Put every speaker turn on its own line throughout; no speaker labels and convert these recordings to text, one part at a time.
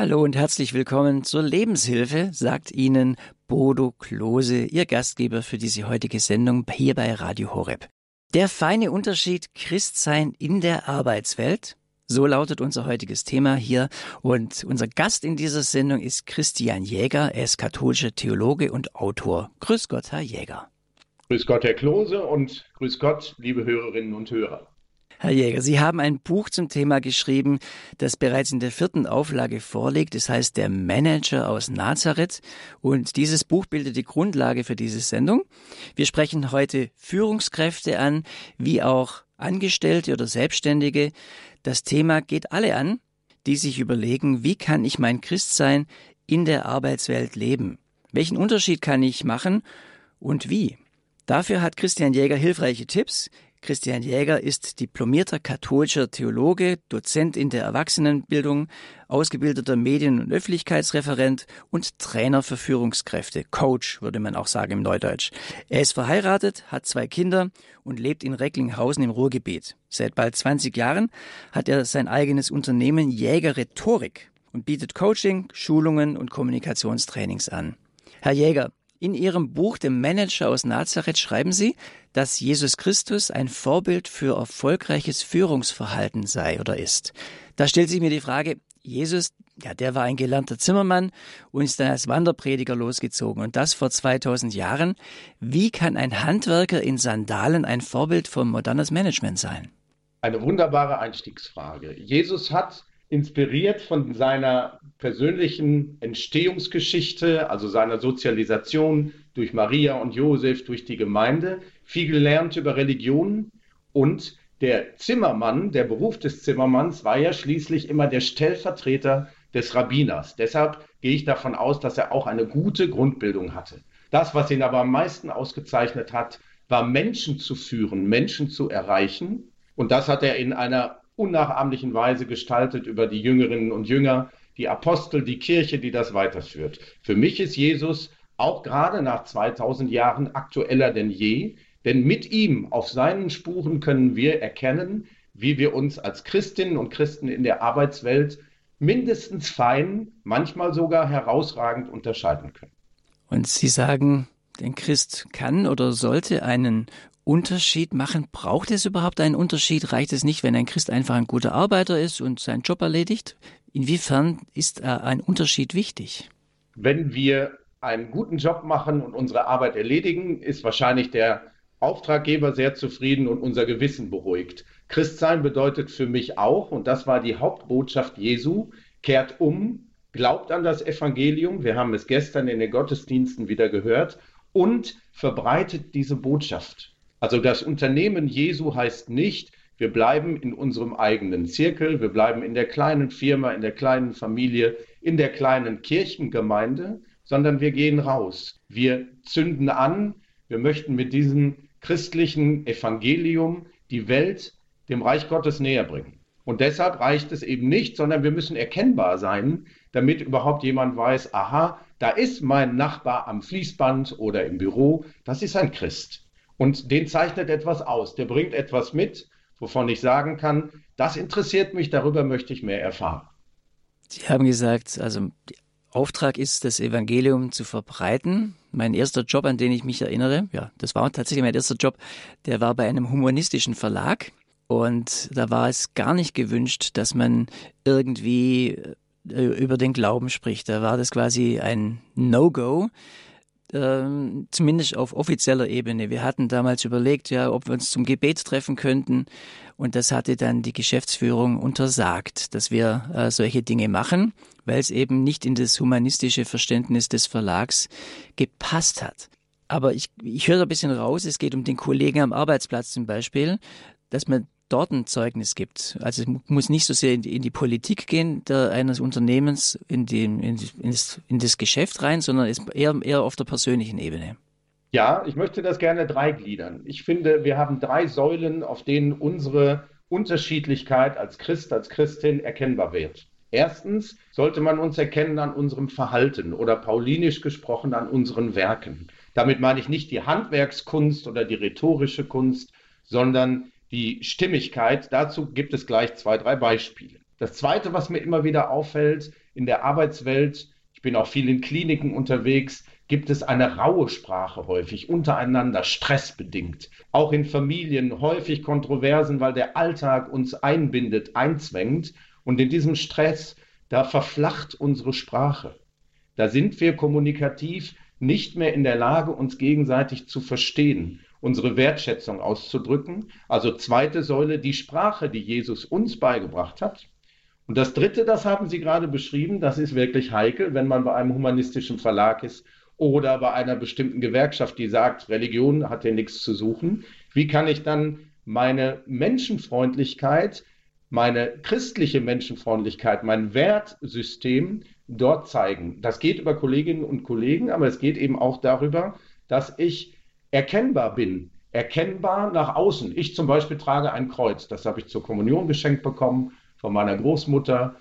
Hallo und herzlich willkommen zur Lebenshilfe, sagt Ihnen Bodo Klose, Ihr Gastgeber für diese heutige Sendung hier bei Radio Horeb. Der feine Unterschied Christsein in der Arbeitswelt, so lautet unser heutiges Thema hier. Und unser Gast in dieser Sendung ist Christian Jäger. Er ist katholischer Theologe und Autor. Grüß Gott, Herr Jäger.
Grüß Gott, Herr Klose und grüß Gott, liebe Hörerinnen und Hörer.
Herr Jäger, Sie haben ein Buch zum Thema geschrieben, das bereits in der vierten Auflage vorliegt. Das heißt Der Manager aus Nazareth. Und dieses Buch bildet die Grundlage für diese Sendung. Wir sprechen heute Führungskräfte an, wie auch Angestellte oder Selbstständige. Das Thema geht alle an, die sich überlegen, wie kann ich mein Christsein in der Arbeitswelt leben? Welchen Unterschied kann ich machen und wie? Dafür hat Christian Jäger hilfreiche Tipps. Christian Jäger ist diplomierter katholischer Theologe, Dozent in der Erwachsenenbildung, ausgebildeter Medien- und Öffentlichkeitsreferent und Trainer für Führungskräfte, Coach würde man auch sagen im Neudeutsch. Er ist verheiratet, hat zwei Kinder und lebt in Recklinghausen im Ruhrgebiet. Seit bald 20 Jahren hat er sein eigenes Unternehmen Jäger Rhetorik und bietet Coaching, Schulungen und Kommunikationstrainings an. Herr Jäger, in Ihrem Buch Dem Manager aus Nazareth schreiben Sie, dass Jesus Christus ein Vorbild für erfolgreiches Führungsverhalten sei oder ist. Da stellt sich mir die Frage, Jesus, ja, der war ein gelernter Zimmermann und ist dann als Wanderprediger losgezogen und das vor 2000 Jahren. Wie kann ein Handwerker in Sandalen ein Vorbild für modernes Management sein?
Eine wunderbare Einstiegsfrage. Jesus hat inspiriert von seiner persönlichen Entstehungsgeschichte, also seiner Sozialisation durch Maria und Josef, durch die Gemeinde, viel gelernt über Religion und der Zimmermann, der Beruf des Zimmermanns war ja schließlich immer der Stellvertreter des Rabbiners. Deshalb gehe ich davon aus, dass er auch eine gute Grundbildung hatte. Das, was ihn aber am meisten ausgezeichnet hat, war Menschen zu führen, Menschen zu erreichen. Und das hat er in einer unnachahmlichen Weise gestaltet über die Jüngerinnen und Jünger, die Apostel, die Kirche, die das weiterführt. Für mich ist Jesus auch gerade nach 2000 Jahren aktueller denn je, denn mit ihm auf seinen Spuren können wir erkennen, wie wir uns als Christinnen und Christen in der Arbeitswelt mindestens fein, manchmal sogar herausragend unterscheiden können.
Und Sie sagen, den Christ kann oder sollte einen Unterschied machen? Braucht es überhaupt einen Unterschied? Reicht es nicht, wenn ein Christ einfach ein guter Arbeiter ist und seinen Job erledigt? Inwiefern ist ein Unterschied wichtig?
Wenn wir einen guten Job machen und unsere Arbeit erledigen, ist wahrscheinlich der Auftraggeber sehr zufrieden und unser Gewissen beruhigt. Christsein bedeutet für mich auch, und das war die Hauptbotschaft Jesu, kehrt um, glaubt an das Evangelium, wir haben es gestern in den Gottesdiensten wieder gehört, und verbreitet diese Botschaft. Also das Unternehmen Jesu heißt nicht, wir bleiben in unserem eigenen Zirkel, wir bleiben in der kleinen Firma, in der kleinen Familie, in der kleinen Kirchengemeinde, sondern wir gehen raus. Wir zünden an, wir möchten mit diesem christlichen Evangelium die Welt dem Reich Gottes näher bringen. Und deshalb reicht es eben nicht, sondern wir müssen erkennbar sein, damit überhaupt jemand weiß, aha, da ist mein Nachbar am Fließband oder im Büro, das ist ein Christ. Und den zeichnet etwas aus, der bringt etwas mit, wovon ich sagen kann, das interessiert mich, darüber möchte ich mehr erfahren.
Sie haben gesagt, also Auftrag ist, das Evangelium zu verbreiten. Mein erster Job, an den ich mich erinnere, ja, das war tatsächlich mein erster Job, der war bei einem humanistischen Verlag. Und da war es gar nicht gewünscht, dass man irgendwie äh, über den Glauben spricht. Da war das quasi ein No-Go ähm, zumindest auf offizieller Ebene. Wir hatten damals überlegt, ja, ob wir uns zum Gebet treffen könnten. Und das hatte dann die Geschäftsführung untersagt, dass wir äh, solche Dinge machen, weil es eben nicht in das humanistische Verständnis des Verlags gepasst hat. Aber ich, ich höre ein bisschen raus, es geht um den Kollegen am Arbeitsplatz zum Beispiel, dass man dort ein Zeugnis gibt. Also es muss nicht so sehr in die, in die Politik gehen der, eines Unternehmens, in, den, in, in, das, in das Geschäft rein, sondern ist eher, eher auf der persönlichen Ebene.
Ja, ich möchte das gerne dreigliedern. Ich finde, wir haben drei Säulen, auf denen unsere Unterschiedlichkeit als Christ, als Christin erkennbar wird. Erstens sollte man uns erkennen an unserem Verhalten oder paulinisch gesprochen an unseren Werken. Damit meine ich nicht die Handwerkskunst oder die rhetorische Kunst, sondern die Stimmigkeit. Dazu gibt es gleich zwei, drei Beispiele. Das Zweite, was mir immer wieder auffällt in der Arbeitswelt, ich bin auch viel in Kliniken unterwegs, gibt es eine raue Sprache häufig, untereinander stressbedingt. Auch in Familien häufig Kontroversen, weil der Alltag uns einbindet, einzwängt. Und in diesem Stress, da verflacht unsere Sprache. Da sind wir kommunikativ nicht mehr in der Lage, uns gegenseitig zu verstehen, unsere Wertschätzung auszudrücken. Also zweite Säule, die Sprache, die Jesus uns beigebracht hat. Und das Dritte, das haben Sie gerade beschrieben, das ist wirklich heikel, wenn man bei einem humanistischen Verlag ist oder bei einer bestimmten Gewerkschaft, die sagt, Religion hat hier nichts zu suchen. Wie kann ich dann meine Menschenfreundlichkeit, meine christliche Menschenfreundlichkeit, mein Wertsystem dort zeigen? Das geht über Kolleginnen und Kollegen, aber es geht eben auch darüber, dass ich erkennbar bin, erkennbar nach außen. Ich zum Beispiel trage ein Kreuz, das habe ich zur Kommunion geschenkt bekommen von meiner Großmutter.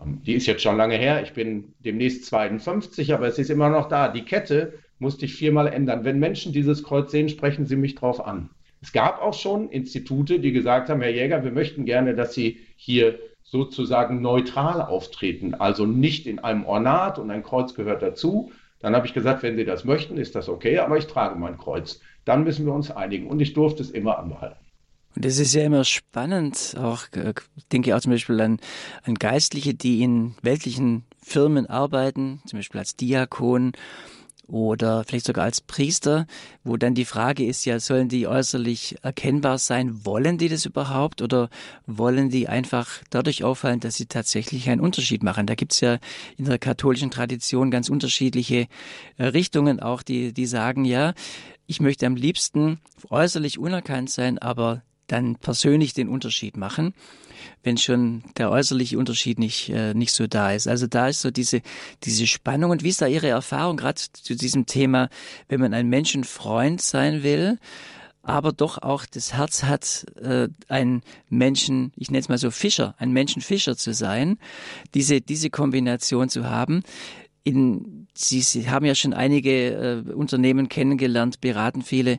Ähm, die ist jetzt schon lange her, ich bin demnächst 52, aber es ist immer noch da. Die Kette musste ich viermal ändern. Wenn Menschen dieses Kreuz sehen, sprechen sie mich drauf an. Es gab auch schon Institute, die gesagt haben, Herr Jäger, wir möchten gerne, dass Sie hier sozusagen neutral auftreten, also nicht in einem Ornat und ein Kreuz gehört dazu, dann habe ich gesagt, wenn Sie das möchten, ist das okay, aber ich trage mein Kreuz. Dann müssen wir uns einigen. Und ich durfte es immer anbehalten.
Und das ist ja immer spannend, auch äh, denke ich auch zum Beispiel an, an Geistliche, die in weltlichen Firmen arbeiten, zum Beispiel als Diakon oder vielleicht sogar als Priester, wo dann die Frage ist ja, sollen die äußerlich erkennbar sein? Wollen die das überhaupt oder wollen die einfach dadurch auffallen, dass sie tatsächlich einen Unterschied machen? Da gibt's ja in der katholischen Tradition ganz unterschiedliche äh, Richtungen auch, die, die sagen, ja, ich möchte am liebsten äußerlich unerkannt sein, aber dann persönlich den Unterschied machen wenn schon der äußerliche Unterschied nicht, äh, nicht so da ist. Also da ist so diese, diese Spannung. Und wie ist da Ihre Erfahrung gerade zu diesem Thema, wenn man ein Menschenfreund sein will, aber doch auch das Herz hat, äh, ein Menschen, ich nenne es mal so Fischer, ein Menschenfischer zu sein, diese, diese Kombination zu haben. In, Sie, Sie haben ja schon einige äh, Unternehmen kennengelernt, beraten viele.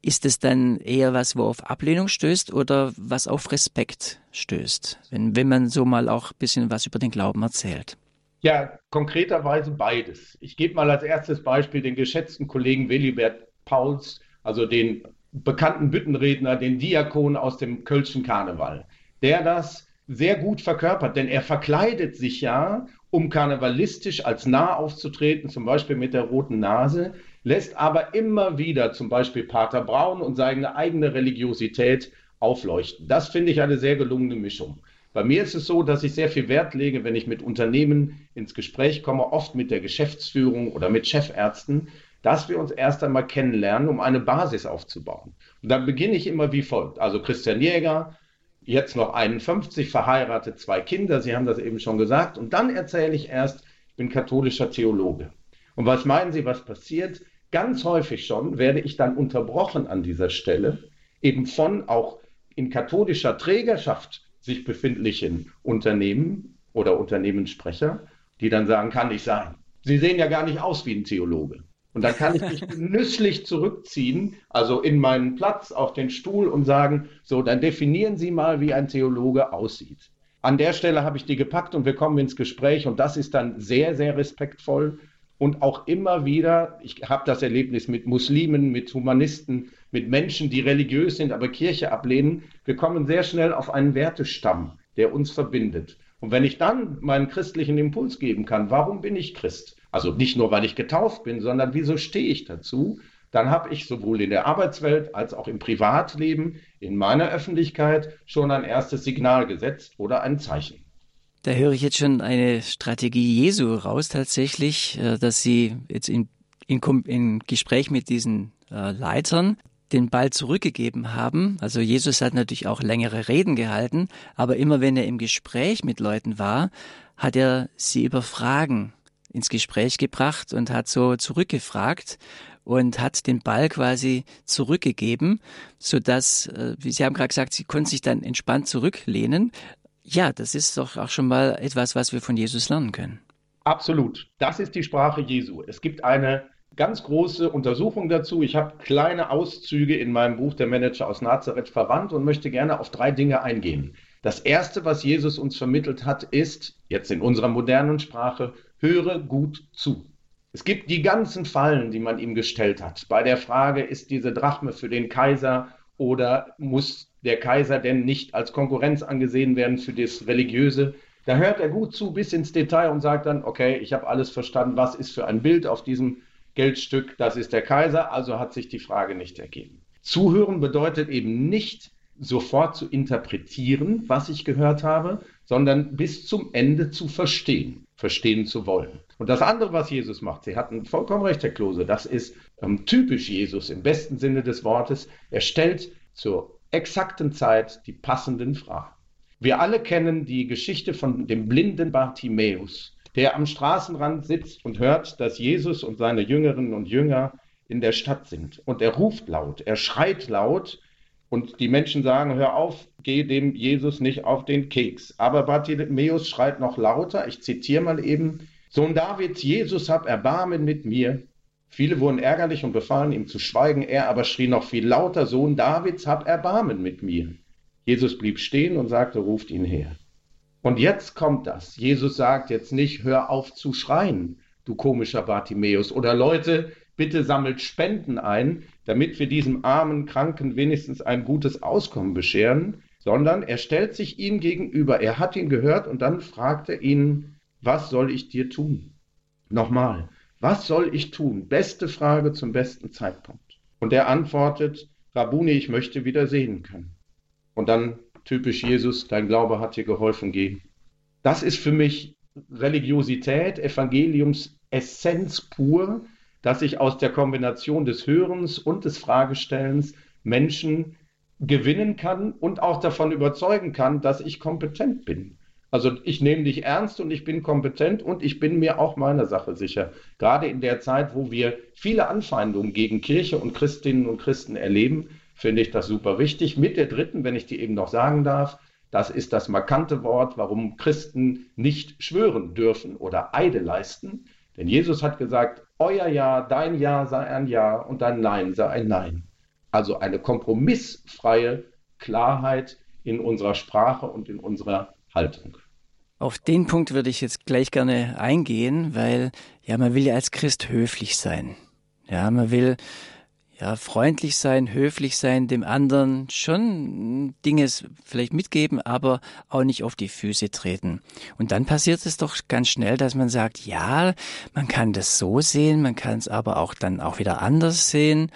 Ist es dann eher was, wo auf Ablehnung stößt oder was auf Respekt stößt, wenn, wenn man so mal auch ein bisschen was über den Glauben erzählt?
Ja, konkreterweise beides. Ich gebe mal als erstes Beispiel den geschätzten Kollegen Willibert Pauls, also den bekannten Büttenredner, den Diakon aus dem Kölschen Karneval, der das sehr gut verkörpert, denn er verkleidet sich ja, um karnevalistisch als nah aufzutreten, zum Beispiel mit der roten Nase lässt aber immer wieder zum Beispiel Pater Braun und seine eigene Religiosität aufleuchten. Das finde ich eine sehr gelungene Mischung. Bei mir ist es so, dass ich sehr viel Wert lege, wenn ich mit Unternehmen ins Gespräch komme, oft mit der Geschäftsführung oder mit Chefärzten, dass wir uns erst einmal kennenlernen, um eine Basis aufzubauen. Und dann beginne ich immer wie folgt. Also Christian Jäger, jetzt noch 51, verheiratet, zwei Kinder, Sie haben das eben schon gesagt. Und dann erzähle ich erst, ich bin katholischer Theologe. Und was meinen Sie, was passiert? Ganz häufig schon werde ich dann unterbrochen an dieser Stelle, eben von auch in katholischer Trägerschaft sich befindlichen Unternehmen oder Unternehmenssprecher, die dann sagen, kann nicht sein. Sie sehen ja gar nicht aus wie ein Theologe. Und dann kann ich mich genüsslich zurückziehen, also in meinen Platz auf den Stuhl und sagen, so, dann definieren Sie mal, wie ein Theologe aussieht. An der Stelle habe ich die gepackt und wir kommen ins Gespräch und das ist dann sehr, sehr respektvoll und auch immer wieder, ich habe das Erlebnis mit Muslimen, mit Humanisten, mit Menschen, die religiös sind, aber Kirche ablehnen, wir kommen sehr schnell auf einen Wertestamm, der uns verbindet. Und wenn ich dann meinen christlichen Impuls geben kann, warum bin ich Christ? Also nicht nur, weil ich getauft bin, sondern wieso stehe ich dazu? Dann habe ich sowohl in der Arbeitswelt als auch im Privatleben, in meiner Öffentlichkeit schon ein erstes Signal gesetzt oder ein Zeichen.
Da höre ich jetzt schon eine Strategie Jesu raus tatsächlich, äh, dass Sie jetzt in, in, in Gespräch mit diesen äh, Leitern den Ball zurückgegeben haben. Also Jesus hat natürlich auch längere Reden gehalten, aber immer wenn er im Gespräch mit Leuten war, hat er sie über Fragen ins Gespräch gebracht und hat so zurückgefragt und hat den Ball quasi zurückgegeben, so dass, äh, wie Sie haben gerade gesagt, sie konnten sich dann entspannt zurücklehnen. Ja, das ist doch auch schon mal etwas, was wir von Jesus lernen können.
Absolut. Das ist die Sprache Jesu. Es gibt eine ganz große Untersuchung dazu. Ich habe kleine Auszüge in meinem Buch Der Manager aus Nazareth verwandt und möchte gerne auf drei Dinge eingehen. Das Erste, was Jesus uns vermittelt hat, ist, jetzt in unserer modernen Sprache, höre gut zu. Es gibt die ganzen Fallen, die man ihm gestellt hat. Bei der Frage, ist diese Drachme für den Kaiser oder muss der Kaiser denn nicht als Konkurrenz angesehen werden für das Religiöse? Da hört er gut zu bis ins Detail und sagt dann, okay, ich habe alles verstanden, was ist für ein Bild auf diesem Geldstück, das ist der Kaiser, also hat sich die Frage nicht ergeben. Zuhören bedeutet eben nicht sofort zu interpretieren, was ich gehört habe, sondern bis zum Ende zu verstehen, verstehen zu wollen. Und das andere, was Jesus macht, Sie hatten vollkommen recht, Herr Klose, das ist ähm, typisch Jesus im besten Sinne des Wortes. Er stellt zur exakten Zeit die passenden Fragen. Wir alle kennen die Geschichte von dem blinden Bartimäus, der am Straßenrand sitzt und hört, dass Jesus und seine Jüngerinnen und Jünger in der Stadt sind. Und er ruft laut, er schreit laut und die Menschen sagen, hör auf, geh dem Jesus nicht auf den Keks. Aber Bartimäus schreit noch lauter, ich zitiere mal eben, Sohn Davids, Jesus, hab Erbarmen mit mir. Viele wurden ärgerlich und befahlen ihm zu schweigen. Er aber schrie noch viel lauter, Sohn Davids, hab Erbarmen mit mir. Jesus blieb stehen und sagte, ruft ihn her. Und jetzt kommt das. Jesus sagt jetzt nicht, hör auf zu schreien, du komischer Bartimäus. Oder Leute, bitte sammelt Spenden ein, damit wir diesem armen Kranken wenigstens ein gutes Auskommen bescheren. Sondern er stellt sich ihm gegenüber. Er hat ihn gehört und dann fragt er ihn, was soll ich dir tun? Nochmal, was soll ich tun? Beste Frage zum besten Zeitpunkt. Und er antwortet, Rabuni, ich möchte wieder sehen können. Und dann typisch Jesus, dein Glaube hat dir geholfen, geh. Das ist für mich Religiosität, Evangeliums Essenz pur, dass ich aus der Kombination des Hörens und des Fragestellens Menschen gewinnen kann und auch davon überzeugen kann, dass ich kompetent bin. Also ich nehme dich ernst und ich bin kompetent und ich bin mir auch meiner Sache sicher. Gerade in der Zeit, wo wir viele Anfeindungen gegen Kirche und Christinnen und Christen erleben, finde ich das super wichtig. Mit der dritten, wenn ich die eben noch sagen darf, das ist das markante Wort, warum Christen nicht schwören dürfen oder Eide leisten. Denn Jesus hat gesagt, euer Ja, dein Ja sei ein Ja und dein Nein sei ein Nein. Also eine kompromissfreie Klarheit in unserer Sprache und in unserer Haltung.
Auf den Punkt würde ich jetzt gleich gerne eingehen, weil ja, man will ja als Christ höflich sein. Ja, man will ja freundlich sein, höflich sein, dem anderen schon Dinge vielleicht mitgeben, aber auch nicht auf die Füße treten. Und dann passiert es doch ganz schnell, dass man sagt, ja, man kann das so sehen, man kann es aber auch dann auch wieder anders sehen.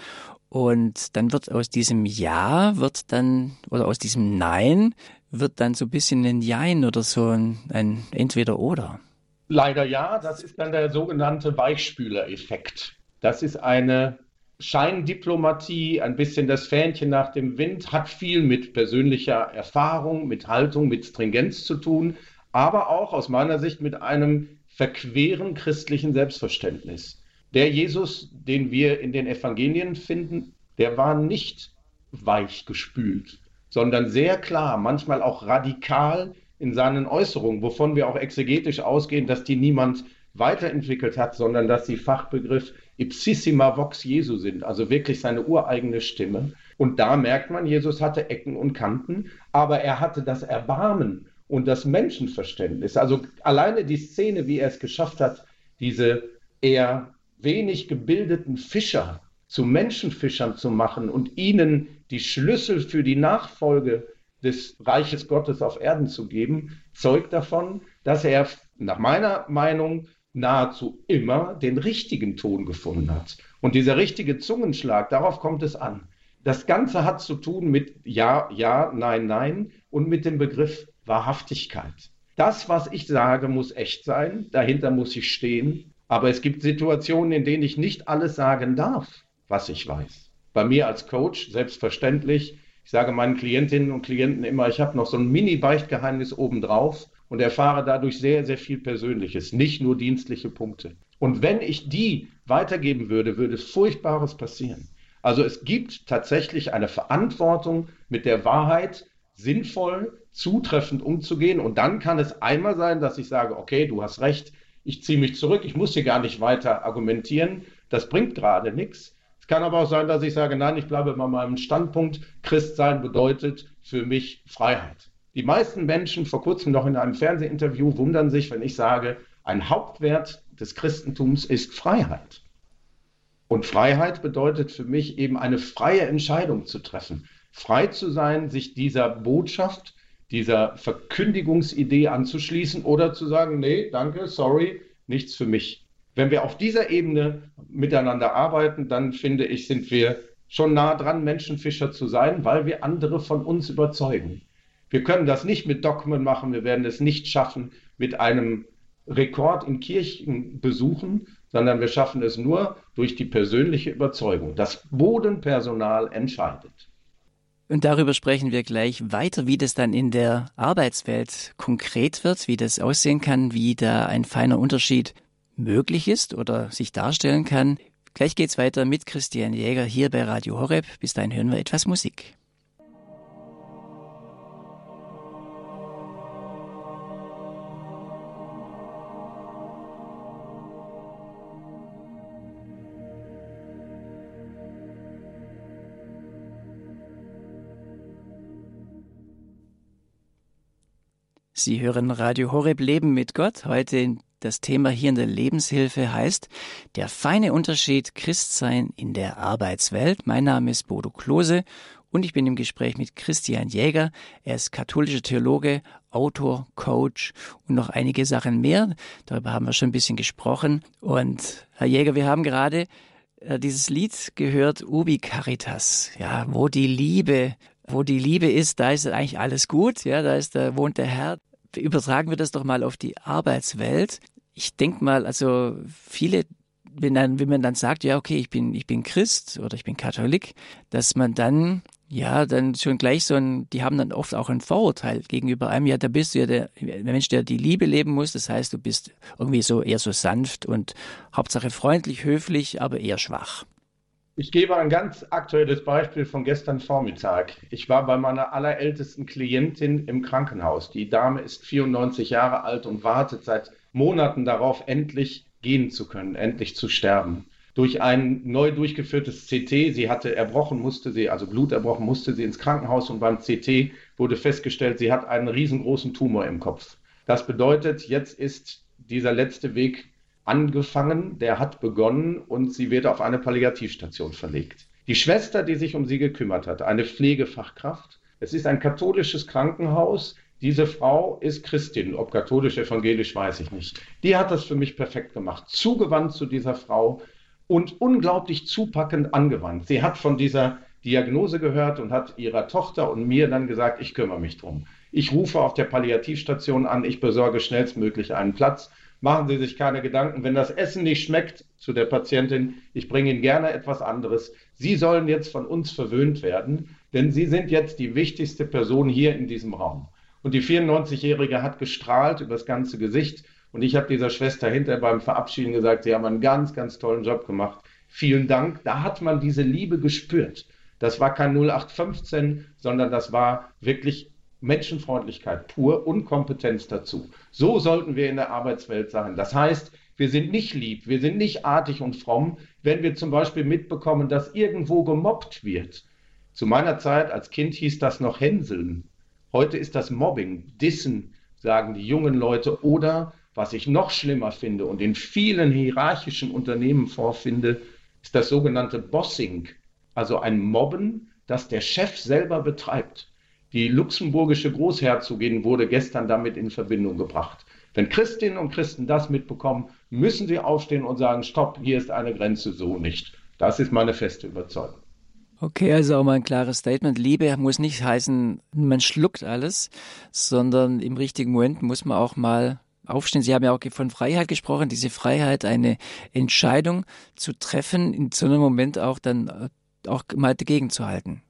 Und dann wird aus diesem Ja, wird dann, oder aus diesem Nein, wird dann so ein bisschen ein Jein oder so ein, ein Entweder-Oder.
Leider ja, das ist dann der sogenannte Weichspüler-Effekt. Das ist eine Scheindiplomatie, ein bisschen das Fähnchen nach dem Wind, hat viel mit persönlicher Erfahrung, mit Haltung, mit Stringenz zu tun, aber auch aus meiner Sicht mit einem verqueren christlichen Selbstverständnis. Der Jesus, den wir in den Evangelien finden, der war nicht weich gespült, sondern sehr klar, manchmal auch radikal in seinen Äußerungen, wovon wir auch exegetisch ausgehen, dass die niemand weiterentwickelt hat, sondern dass sie Fachbegriff ipsissima vox Jesu sind, also wirklich seine ureigene Stimme. Und da merkt man, Jesus hatte Ecken und Kanten, aber er hatte das Erbarmen und das Menschenverständnis. Also alleine die Szene, wie er es geschafft hat, diese eher wenig gebildeten Fischer zu Menschenfischern zu machen und ihnen die Schlüssel für die Nachfolge des Reiches Gottes auf Erden zu geben, zeugt davon, dass er nach meiner Meinung nahezu immer den richtigen Ton gefunden hat. Und dieser richtige Zungenschlag, darauf kommt es an. Das Ganze hat zu tun mit Ja, Ja, Nein, Nein und mit dem Begriff Wahrhaftigkeit. Das, was ich sage, muss echt sein, dahinter muss ich stehen, aber es gibt Situationen, in denen ich nicht alles sagen darf, was ich weiß. Bei mir als Coach selbstverständlich. Ich sage meinen Klientinnen und Klienten immer, ich habe noch so ein Mini-Beichtgeheimnis obendrauf und erfahre dadurch sehr, sehr viel Persönliches, nicht nur dienstliche Punkte. Und wenn ich die weitergeben würde, würde Furchtbares passieren. Also es gibt tatsächlich eine Verantwortung, mit der Wahrheit sinnvoll, zutreffend umzugehen. Und dann kann es einmal sein, dass ich sage, okay, du hast recht, ich ziehe mich zurück, ich muss hier gar nicht weiter argumentieren, das bringt gerade nichts. Es kann aber auch sein, dass ich sage, nein, ich bleibe bei meinem Standpunkt, Christsein bedeutet für mich Freiheit. Die meisten Menschen, vor kurzem noch in einem Fernsehinterview, wundern sich, wenn ich sage, ein Hauptwert des Christentums ist Freiheit. Und Freiheit bedeutet für mich eben eine freie Entscheidung zu treffen. Frei zu sein, sich dieser Botschaft, dieser Verkündigungsidee anzuschließen oder zu sagen, nee, danke, sorry, nichts für mich. Wenn wir auf dieser Ebene miteinander arbeiten, dann finde ich, sind wir schon nah dran, Menschenfischer zu sein, weil wir andere von uns überzeugen. Wir können das nicht mit Dogmen machen, wir werden es nicht schaffen mit einem Rekord in Kirchenbesuchen, sondern wir schaffen es nur durch die persönliche Überzeugung. Das Bodenpersonal entscheidet.
Und darüber sprechen wir gleich weiter, wie das dann in der Arbeitswelt konkret wird, wie das aussehen kann, wie da ein feiner Unterschied möglich ist oder sich darstellen kann. Gleich geht's weiter mit Christian Jäger hier bei Radio Horeb. Bis dahin hören wir etwas Musik. Sie hören Radio Horeb Leben mit Gott. Heute das Thema hier in der Lebenshilfe heißt Der feine Unterschied Christsein in der Arbeitswelt. Mein Name ist Bodo Klose und ich bin im Gespräch mit Christian Jäger. Er ist katholischer Theologe, Autor, Coach und noch einige Sachen mehr. Darüber haben wir schon ein bisschen gesprochen. Und Herr Jäger, wir haben gerade äh, dieses Lied gehört, Ubi Caritas, ja, wo die Liebe wo die Liebe ist, da ist eigentlich alles gut, ja, da ist, da wohnt der Herr. Übertragen wir das doch mal auf die Arbeitswelt. Ich denke mal, also viele, wenn dann, wenn man dann sagt, ja, okay, ich bin, ich bin Christ oder ich bin Katholik, dass man dann ja, dann schon gleich so ein, die haben dann oft auch ein Vorurteil gegenüber einem, ja, da bist du ja der, der Mensch, der die Liebe leben muss, das heißt, du bist irgendwie so eher so sanft und Hauptsache freundlich, höflich, aber eher schwach.
Ich gebe ein ganz aktuelles Beispiel von gestern Vormittag. Ich war bei meiner allerältesten Klientin im Krankenhaus. Die Dame ist 94 Jahre alt und wartet seit Monaten darauf, endlich gehen zu können, endlich zu sterben. Durch ein neu durchgeführtes CT, sie hatte erbrochen, musste sie, also Blut erbrochen, musste sie ins Krankenhaus und beim CT wurde festgestellt, sie hat einen riesengroßen Tumor im Kopf. Das bedeutet, jetzt ist dieser letzte Weg angefangen, der hat begonnen und sie wird auf eine Palliativstation verlegt. Die Schwester, die sich um sie gekümmert hat, eine Pflegefachkraft, es ist ein katholisches Krankenhaus, diese Frau ist Christin, ob katholisch, evangelisch, weiß ich nicht. Die hat das für mich perfekt gemacht, zugewandt zu dieser Frau und unglaublich zupackend angewandt. Sie hat von dieser Diagnose gehört und hat ihrer Tochter und mir dann gesagt, ich kümmere mich drum. Ich rufe auf der Palliativstation an, ich besorge schnellstmöglich einen Platz machen Sie sich keine Gedanken. Wenn das Essen nicht schmeckt zu der Patientin, ich bringe Ihnen gerne etwas anderes. Sie sollen jetzt von uns verwöhnt werden, denn Sie sind jetzt die wichtigste Person hier in diesem Raum. Und die 94-Jährige hat gestrahlt über das ganze Gesicht. Und ich habe dieser Schwester hinterher beim Verabschieden gesagt, Sie haben einen ganz, ganz tollen Job gemacht. Vielen Dank. Da hat man diese Liebe gespürt. Das war kein 0815, sondern das war wirklich Menschenfreundlichkeit pur und Kompetenz dazu. So sollten wir in der Arbeitswelt sein. Das heißt, wir sind nicht lieb, wir sind nicht artig und fromm, wenn wir zum Beispiel mitbekommen, dass irgendwo gemobbt wird. Zu meiner Zeit als Kind hieß das noch Hänseln. Heute ist das Mobbing, Dissen, sagen die jungen Leute. Oder, was ich noch schlimmer finde und in vielen hierarchischen Unternehmen vorfinde, ist das sogenannte Bossing, also ein Mobben, das der Chef selber betreibt. Die luxemburgische Großherzogin wurde gestern damit in Verbindung gebracht. Wenn Christinnen und Christen das mitbekommen, müssen sie aufstehen und sagen, stopp, hier ist eine Grenze so nicht. Das ist meine feste Überzeugung.
Okay, also auch mal ein klares Statement. Liebe muss nicht heißen, man schluckt alles, sondern im richtigen Moment muss man auch mal aufstehen. Sie haben ja auch von Freiheit gesprochen, diese Freiheit, eine Entscheidung zu treffen, in so einem Moment auch dann äh, auch mal dagegen zu halten.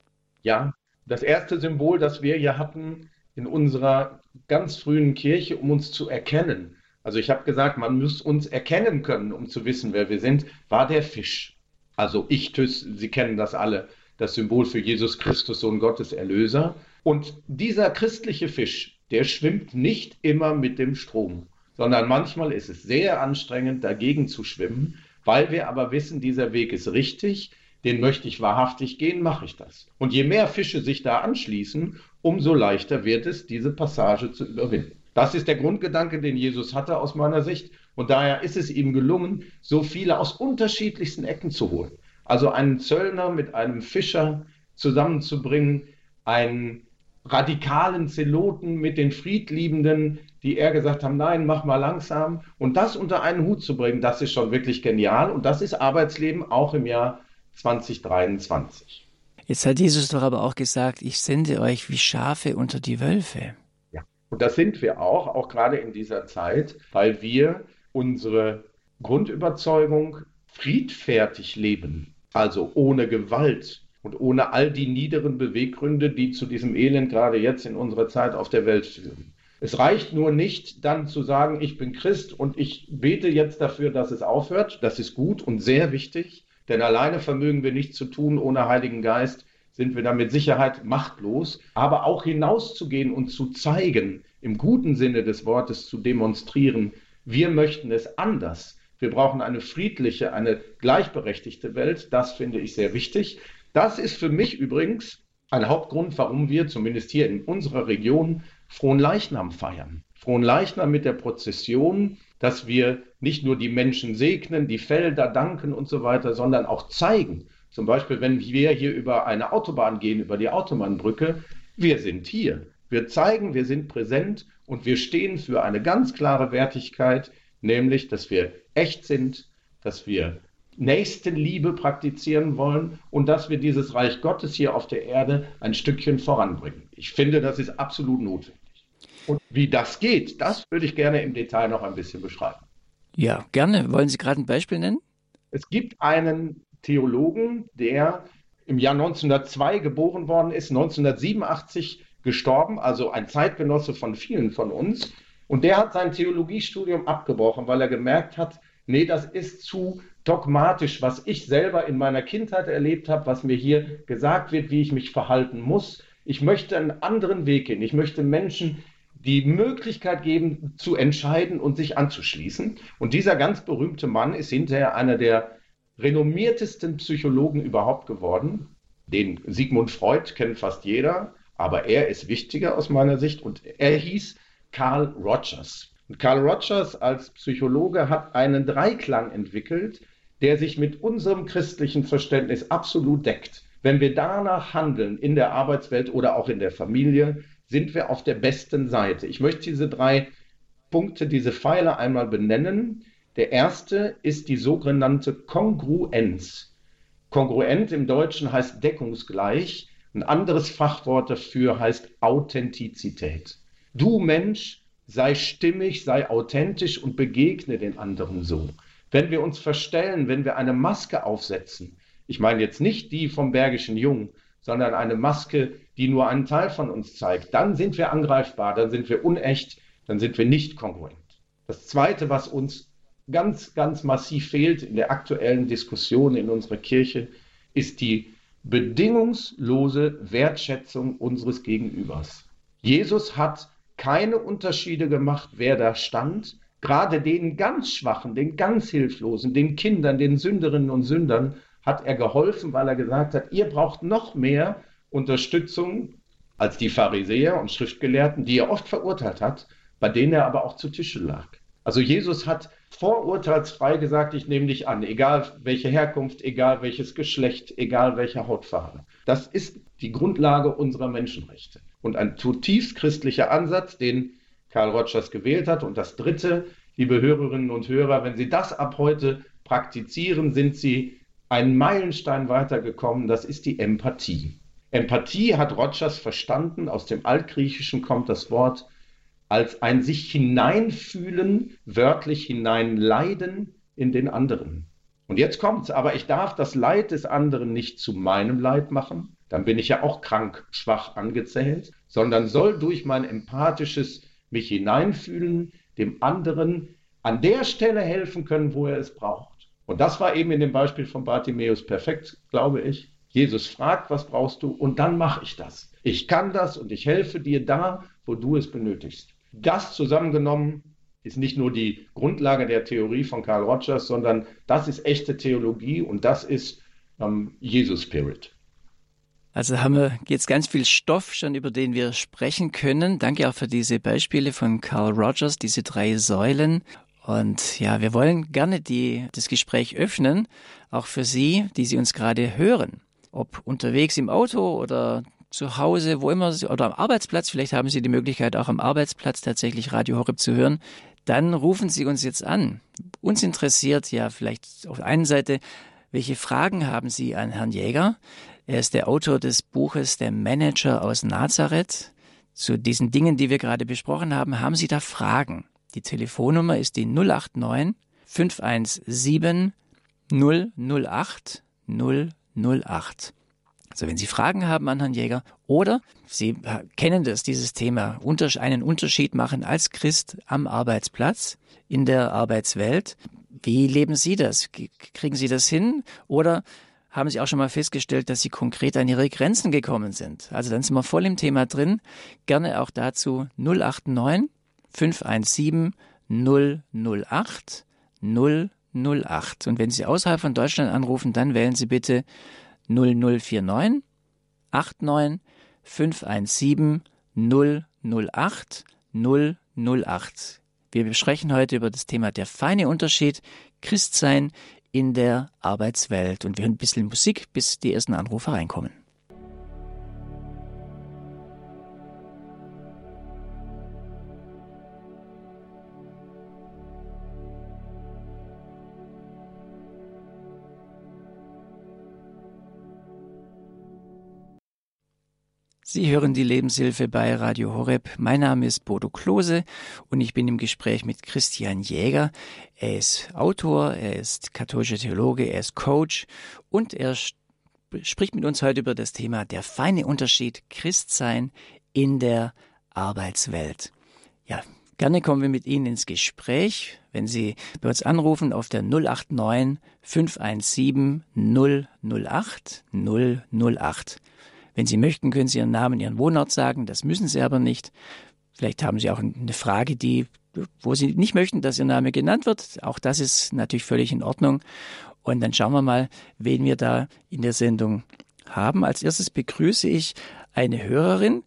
Ja, das erste Symbol, das wir hier hatten in unserer ganz frühen Kirche, um uns zu erkennen. Also ich habe gesagt, man muss uns erkennen können, um zu wissen, wer wir sind, war der Fisch. Also Ichthys, Sie kennen das alle, das Symbol für Jesus Christus, Sohn Gottes, Erlöser. Und dieser christliche Fisch, der schwimmt nicht immer mit dem Strom, sondern manchmal ist es sehr anstrengend, dagegen zu schwimmen, weil wir aber wissen, dieser Weg ist richtig, den möchte ich wahrhaftig gehen, mache ich das. Und je mehr Fische sich da anschließen, umso leichter wird es, diese Passage zu überwinden. Das ist der Grundgedanke, den Jesus hatte aus meiner Sicht. Und daher ist es ihm gelungen, so viele aus unterschiedlichsten Ecken zu holen. Also einen Zöllner mit einem Fischer zusammenzubringen, einen radikalen Zeloten mit den Friedliebenden, die eher gesagt haben, nein, mach mal langsam. Und das unter einen Hut zu bringen, das ist schon wirklich genial. Und das ist Arbeitsleben auch im Jahr 2023.
Jetzt hat Jesus doch aber auch gesagt, ich sende euch wie Schafe unter die Wölfe.
Ja, und das sind wir auch, auch gerade in dieser Zeit, weil wir unsere Grundüberzeugung friedfertig leben, also ohne Gewalt und ohne all die niederen Beweggründe, die zu diesem Elend gerade jetzt in unserer Zeit auf der Welt führen. Es reicht nur nicht, dann zu sagen, ich bin Christ und ich bete jetzt dafür, dass es aufhört. Das ist gut und sehr wichtig. Denn alleine vermögen wir nichts zu tun, ohne Heiligen Geist sind wir da mit Sicherheit machtlos. Aber auch hinauszugehen und zu zeigen, im guten Sinne des Wortes zu demonstrieren, wir möchten es anders. Wir brauchen eine friedliche, eine gleichberechtigte Welt. Das finde ich sehr wichtig. Das ist für mich übrigens ein Hauptgrund, warum wir zumindest hier in unserer Region Frohen Leichnam feiern. Frohen Leichnam mit der Prozession dass wir nicht nur die Menschen segnen, die Felder danken und so weiter, sondern auch zeigen. Zum Beispiel, wenn wir hier über eine Autobahn gehen, über die Autobahnbrücke, wir sind hier. Wir zeigen, wir sind präsent und wir stehen für eine ganz klare Wertigkeit, nämlich, dass wir echt sind, dass wir Nächstenliebe praktizieren wollen und dass wir dieses Reich Gottes hier auf der Erde ein Stückchen voranbringen. Ich finde, das ist absolut notwendig. Und wie das geht, das würde ich gerne im Detail noch ein bisschen beschreiben.
Ja, gerne. Wollen Sie gerade ein Beispiel nennen?
Es gibt einen Theologen, der im Jahr 1902 geboren worden ist, 1987 gestorben, also ein Zeitgenosse von vielen von uns. Und der hat sein Theologiestudium abgebrochen, weil er gemerkt hat, nee, das ist zu dogmatisch, was ich selber in meiner Kindheit erlebt habe, was mir hier gesagt wird, wie ich mich verhalten muss. Ich möchte einen anderen Weg gehen. Ich möchte Menschen die Möglichkeit geben, zu entscheiden und sich anzuschließen. Und dieser ganz berühmte Mann ist hinterher einer der renommiertesten Psychologen überhaupt geworden. Den Sigmund Freud kennt fast jeder, aber er ist wichtiger aus meiner Sicht und er hieß Carl Rogers. Und Carl Rogers als Psychologe hat einen Dreiklang entwickelt, der sich mit unserem christlichen Verständnis absolut deckt. Wenn wir danach handeln in der Arbeitswelt oder auch in der Familie, sind wir auf der besten Seite. Ich möchte diese drei Punkte, diese Pfeiler einmal benennen. Der erste ist die sogenannte Kongruenz. Kongruent im Deutschen heißt deckungsgleich. Ein anderes Fachwort dafür heißt Authentizität. Du Mensch, sei stimmig, sei authentisch und begegne den anderen so. Wenn wir uns verstellen, wenn wir eine Maske aufsetzen, ich meine jetzt nicht die vom Bergischen Jungen, sondern eine Maske, die nur einen Teil von uns zeigt, dann sind wir angreifbar, dann sind wir unecht, dann sind wir nicht kongruent. Das Zweite, was uns ganz, ganz massiv fehlt in der aktuellen Diskussion in unserer Kirche, ist die bedingungslose Wertschätzung unseres Gegenübers. Jesus hat keine Unterschiede gemacht, wer da stand. Gerade den ganz Schwachen, den ganz Hilflosen, den Kindern, den Sünderinnen und Sündern hat er geholfen, weil er gesagt hat, ihr braucht noch mehr Unterstützung als die Pharisäer und Schriftgelehrten, die er oft verurteilt hat, bei denen er aber auch zu Tische lag. Also Jesus hat vorurteilsfrei gesagt, ich nehme dich an, egal welche Herkunft, egal welches Geschlecht, egal welche Hautfarbe. Das ist die Grundlage unserer Menschenrechte. Und ein zutiefst christlicher Ansatz, den Karl Rogers gewählt hat. Und das Dritte, liebe Hörerinnen und Hörer, wenn Sie das ab heute praktizieren, sind Sie einen Meilenstein weitergekommen, das ist die Empathie. Empathie hat Rogers verstanden, aus dem Altgriechischen kommt das Wort als ein sich hineinfühlen, wörtlich hineinleiden in den anderen. Und jetzt kommt's, aber ich darf das Leid des anderen nicht zu meinem Leid machen, dann bin ich ja auch krank, schwach angezählt, sondern soll durch mein empathisches mich hineinfühlen, dem anderen an der Stelle helfen können, wo er es braucht. Und das war eben in dem Beispiel von Bartimäus perfekt, glaube ich. Jesus fragt, was brauchst du? Und dann mache ich das. Ich kann das und ich helfe dir da, wo du es benötigst. Das zusammengenommen ist nicht nur die Grundlage der Theorie von Carl Rogers, sondern das ist echte Theologie und das ist ähm, Jesus-Spirit.
Also haben wir jetzt ganz viel Stoff schon, über den wir sprechen können. Danke auch für diese Beispiele von Carl Rogers, diese drei Säulen. Und ja, wir wollen gerne die, das Gespräch öffnen, auch für Sie, die Sie uns gerade hören. Ob unterwegs im Auto oder zu Hause, wo immer Sie, oder am Arbeitsplatz, vielleicht haben Sie die Möglichkeit auch am Arbeitsplatz tatsächlich Radio Horeb zu hören, dann rufen Sie uns jetzt an. Uns interessiert ja vielleicht auf der einen Seite, welche Fragen haben Sie an Herrn Jäger? Er ist der Autor des Buches Der Manager aus Nazareth. Zu diesen Dingen, die wir gerade besprochen haben, haben Sie da Fragen? Die Telefonnummer ist die 089 517 008 008. Also wenn Sie Fragen haben an Herrn Jäger oder Sie kennen das, dieses Thema, einen Unterschied machen als Christ am Arbeitsplatz, in der Arbeitswelt. Wie leben Sie das? Kriegen Sie das hin? Oder haben Sie auch schon mal festgestellt, dass Sie konkret an Ihre Grenzen gekommen sind. Also dann sind wir voll im Thema drin. Gerne auch dazu 089 517 008 008. Und wenn Sie außerhalb von Deutschland anrufen, dann wählen Sie bitte 0049 89 517 008 008. Wir besprechen heute über das Thema der feine Unterschied Christsein in der Arbeitswelt. Und wir hören ein bisschen Musik, bis die ersten Anrufe reinkommen. Sie hören die Lebenshilfe bei Radio Horeb. Mein Name ist Bodo Klose und ich bin im Gespräch mit Christian Jäger. Er ist Autor, er ist katholischer Theologe, er ist Coach und er spricht mit uns heute über das Thema der feine Unterschied Christsein in der Arbeitswelt. Ja, gerne kommen wir mit Ihnen ins Gespräch, wenn Sie bei uns anrufen auf der 089 517 008 008. Wenn Sie möchten, können Sie Ihren Namen, Ihren Wohnort sagen. Das müssen Sie aber nicht. Vielleicht haben Sie auch eine Frage, die, wo Sie nicht möchten, dass Ihr Name genannt wird. Auch das ist natürlich völlig in Ordnung. Und dann schauen wir mal, wen wir da in der Sendung haben. Als erstes begrüße ich eine Hörerin.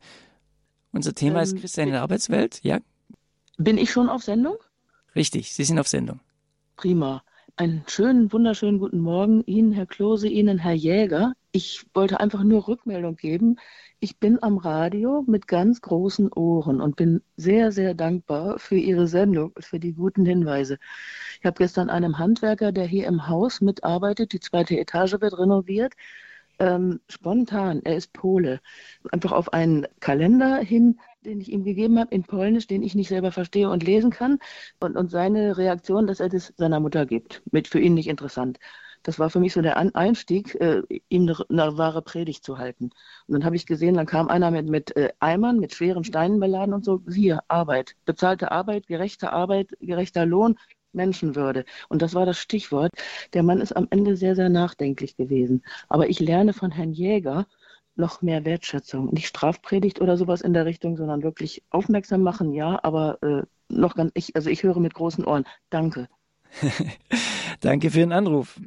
Unser Thema ähm, ist Christian in der Arbeitswelt. Ja?
Bin ich schon auf Sendung?
Richtig, Sie sind auf Sendung.
Prima. Einen schönen, wunderschönen guten Morgen Ihnen, Herr Klose, Ihnen, Herr Jäger. Ich wollte einfach nur Rückmeldung geben. Ich bin am Radio mit ganz großen Ohren und bin sehr, sehr dankbar für Ihre Sendung, für die guten Hinweise. Ich habe gestern einem Handwerker, der hier im Haus mitarbeitet, die zweite Etage wird renoviert, ähm, spontan, er ist Pole, einfach auf einen Kalender hin, den ich ihm gegeben habe in Polnisch, den ich nicht selber verstehe und lesen kann und, und seine Reaktion, dass er das seiner Mutter gibt, mit für ihn nicht interessant das war für mich so der Einstieg, äh, ihm eine, eine, wahre Predigt zu halten. Und dann habe ich gesehen, dann kam einer mit, mit äh, Eimern, mit schweren Steinen beladen und so, hier, Arbeit, bezahlte Arbeit, gerechte Arbeit, gerechter Lohn, Menschenwürde. Und das war das Stichwort. Der Mann ist am Ende sehr, sehr nachdenklich gewesen. Aber ich lerne von Herrn Jäger noch mehr Wertschätzung. Nicht Strafpredigt oder sowas in der Richtung, sondern wirklich aufmerksam machen, ja, aber äh, noch ganz, ich, also ich höre mit großen Ohren. Danke.
danke für den Anruf.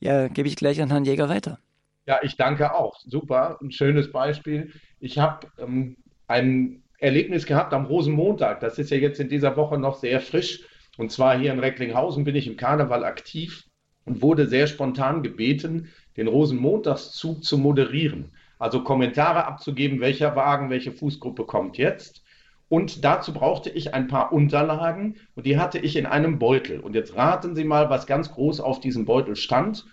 Ja, gebe ich gleich an Herrn Jäger weiter.
Ja, ich danke auch. Super, ein schönes Beispiel. Ich habe ähm, ein Erlebnis gehabt am Rosenmontag. Das ist ja jetzt in dieser Woche noch sehr frisch. Und zwar hier in Recklinghausen bin ich im Karneval aktiv und wurde sehr spontan gebeten, den Rosenmontagszug zu moderieren. Also Kommentare abzugeben, welcher Wagen, welche Fußgruppe kommt jetzt. Und dazu brauchte ich ein paar Unterlagen und die hatte ich in einem Beutel. Und jetzt raten Sie mal, was ganz groß auf diesem Beutel stand.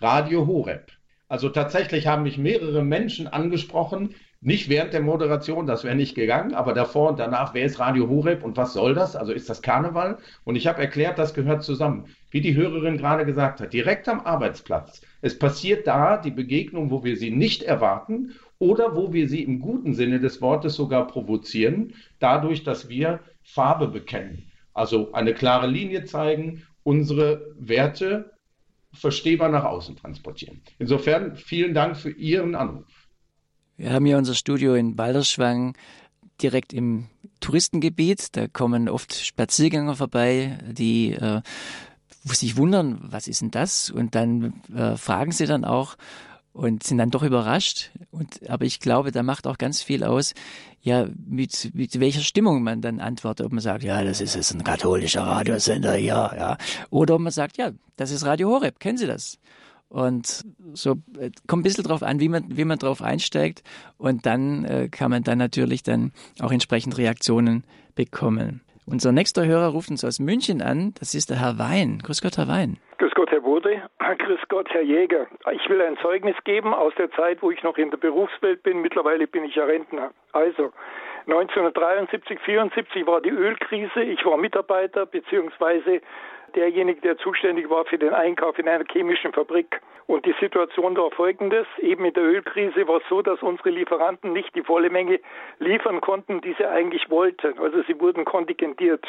Radio Horeb. Also tatsächlich haben mich mehrere Menschen angesprochen, nicht während der Moderation, das wäre nicht gegangen, aber davor und danach, wer ist Radio Horeb und was soll das? Also ist das Karneval? Und ich habe erklärt, das gehört zusammen. Wie die Hörerin gerade gesagt hat, direkt am Arbeitsplatz. Es passiert da die Begegnung, wo wir sie nicht erwarten oder wo wir sie im guten Sinne des Wortes sogar provozieren, dadurch, dass wir Farbe bekennen. Also eine klare Linie zeigen, unsere Werte verstehbar nach außen transportieren. Insofern vielen Dank für Ihren Anruf.
Wir haben hier unser Studio in Balderschwang direkt im Touristengebiet. Da kommen oft Spaziergänger vorbei, die äh, sich wundern, was ist denn das? Und dann äh, fragen sie dann auch und sind dann doch überrascht. Und, aber ich glaube, da macht auch ganz viel aus, ja, mit, mit welcher Stimmung man dann antwortet. Ob man sagt, ja, das ist jetzt ein katholischer Radiosender, ja, ja. Oder ob man sagt, ja, das ist Radio Horeb, kennen Sie das? Und so äh, kommt ein bisschen drauf an, wie man, wie man drauf einsteigt. Und dann äh, kann man dann natürlich dann auch entsprechend Reaktionen bekommen. Unser nächster Hörer ruft uns aus München an. Das ist der Herr Wein. Grüß Gott, Herr Wein.
Grüß Gott, Herr Wurde. Grüß Gott, Herr Jäger. Ich will ein Zeugnis geben aus der Zeit, wo ich noch in der Berufswelt bin. Mittlerweile bin ich ja Rentner. Also, 1973, 74 war die Ölkrise. Ich war Mitarbeiter beziehungsweise derjenige, der zuständig war für den Einkauf in einer chemischen Fabrik. Und die Situation war folgendes. Eben in der Ölkrise war es so, dass unsere Lieferanten nicht die volle Menge liefern konnten, die sie eigentlich wollten. Also sie wurden kontingentiert.